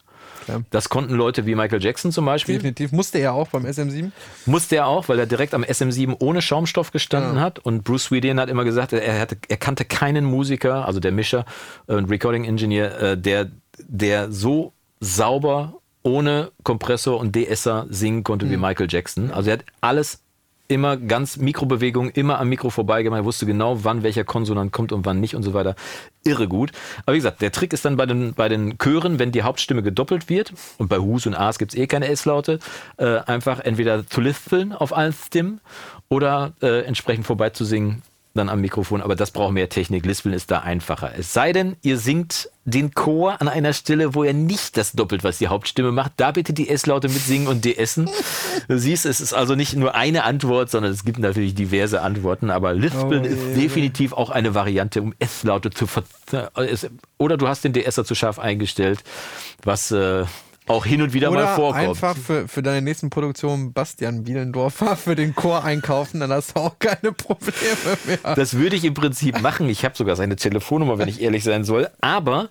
Klar. Das konnten Leute wie Michael Jackson zum Beispiel. Definitiv. Musste er auch beim SM7. Musste er auch, weil er direkt am SM7 ohne Schaumstoff gestanden Ja. hat. Und Bruce Sweden hat immer gesagt, er, hatte, er kannte keinen Musiker, also der Mischer äh, und Recording Engineer, äh, der, der so sauber ohne Kompressor und DSer singen konnte wie Michael Jackson. Also er hat alles immer ganz Mikrobewegungen, immer am Mikro vorbeigemacht. Er wusste genau, wann welcher Konsonant kommt und wann nicht und so weiter. Irre gut. Aber wie gesagt, der Trick ist dann bei den, bei den Chören, wenn die Hauptstimme gedoppelt wird, und bei Hus und As gibt's eh keine S-Laute, äh, einfach entweder zu lispeln auf allen Stimmen oder äh, entsprechend vorbeizusingen dann am Mikrofon. Aber das braucht mehr Technik. Lispeln ist da einfacher. Es sei denn, ihr singt den Chor an einer Stelle, wo er nicht das doppelt, was die Hauptstimme macht. Da bitte die S-Laute mitsingen und DSen. Du siehst, es ist also nicht nur eine Antwort, sondern es gibt natürlich diverse Antworten. Aber Lispeln Oh, ist definitiv auch eine Variante, um S-Laute zu ver... es- Oder du hast den DSer zu scharf eingestellt, was... Äh, auch hin und wieder mal Oder vorkommt. einfach für, für deine nächsten Produktionen Bastian Bielendorfer für den Chor einkaufen, dann hast du auch keine Probleme mehr. Das würde ich im Prinzip machen. Ich habe sogar seine Telefonnummer, wenn ich ehrlich sein soll. Aber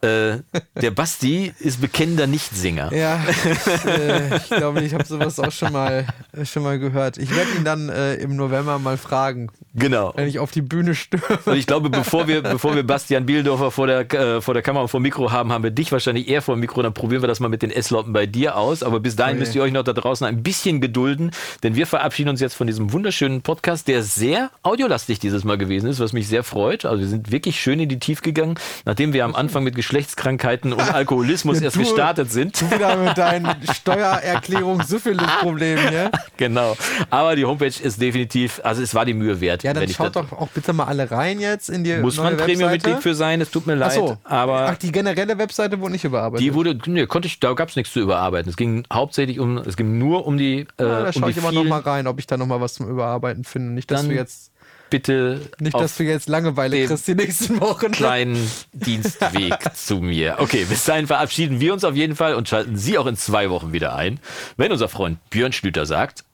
äh, der Basti ist bekennender Nichtsänger. Ja, ich, äh, ich glaube, ich habe sowas auch schon mal, schon mal gehört. Ich werde ihn dann äh, im November mal fragen, Genau. wenn ich auf die Bühne stürme. Und ich glaube, bevor wir, bevor wir Bastian Bieldorfer vor der, äh, vor der Kamera und vor dem Mikro haben, haben wir dich wahrscheinlich eher vor dem Mikro. Dann probieren wir das mal mit den S-Loppen bei dir aus. Aber bis dahin Okay. müsst ihr euch noch da draußen ein bisschen gedulden, denn wir verabschieden uns jetzt von diesem wunderschönen Podcast, der sehr audiolastig dieses Mal gewesen ist, was mich sehr freut. Also wir sind wirklich schön in die Tiefe gegangen, nachdem wir am Anfang mit Geschlechtskrankheiten und Alkoholismus Ja, erst du- gestartet sind. Du wieder mit deinen Steuererklärung Syphilis-Problemen, ja? Genau. Aber die Homepage ist definitiv, also es war die Mühe wert. Ja, dann schaut doch auch bitte mal alle rein jetzt in die Muss man Premium-Mitglied für sein, es tut mir leid. Ach so, aber Ach, die generelle Webseite wurde nicht überarbeitet. Die wurde, nee, konnte ich, da gab es nichts zu überarbeiten. Es ging hauptsächlich um, es ging nur um die, äh, ja, da um schaue die ich immer noch vielen, mal rein, ob ich da noch mal was zum Überarbeiten finde. Nicht, dass du jetzt, bitte nicht, dass du jetzt Langeweile kriegst die nächsten Wochen. kleinen Dienstweg zu mir. Okay, bis dahin verabschieden wir uns auf jeden Fall und schalten Sie auch in zwei Wochen wieder ein, wenn unser Freund Björn Schlüter sagt,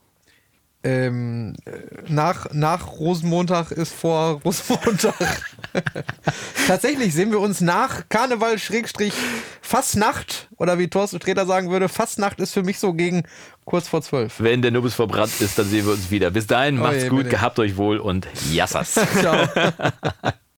Ähm, äh, nach, nach Rosenmontag ist vor Rosenmontag. Tatsächlich sehen wir uns nach Karneval Schrägstrich Fastnacht oder wie Thorsten Sträter sagen würde, Fastnacht ist für mich so gegen kurz vor zwölf. wenn der Nubbes verbrannt ist, dann sehen wir uns wieder. Bis dahin, macht's je, gut, bitte. gehabt euch wohl und Yassas. Ciao.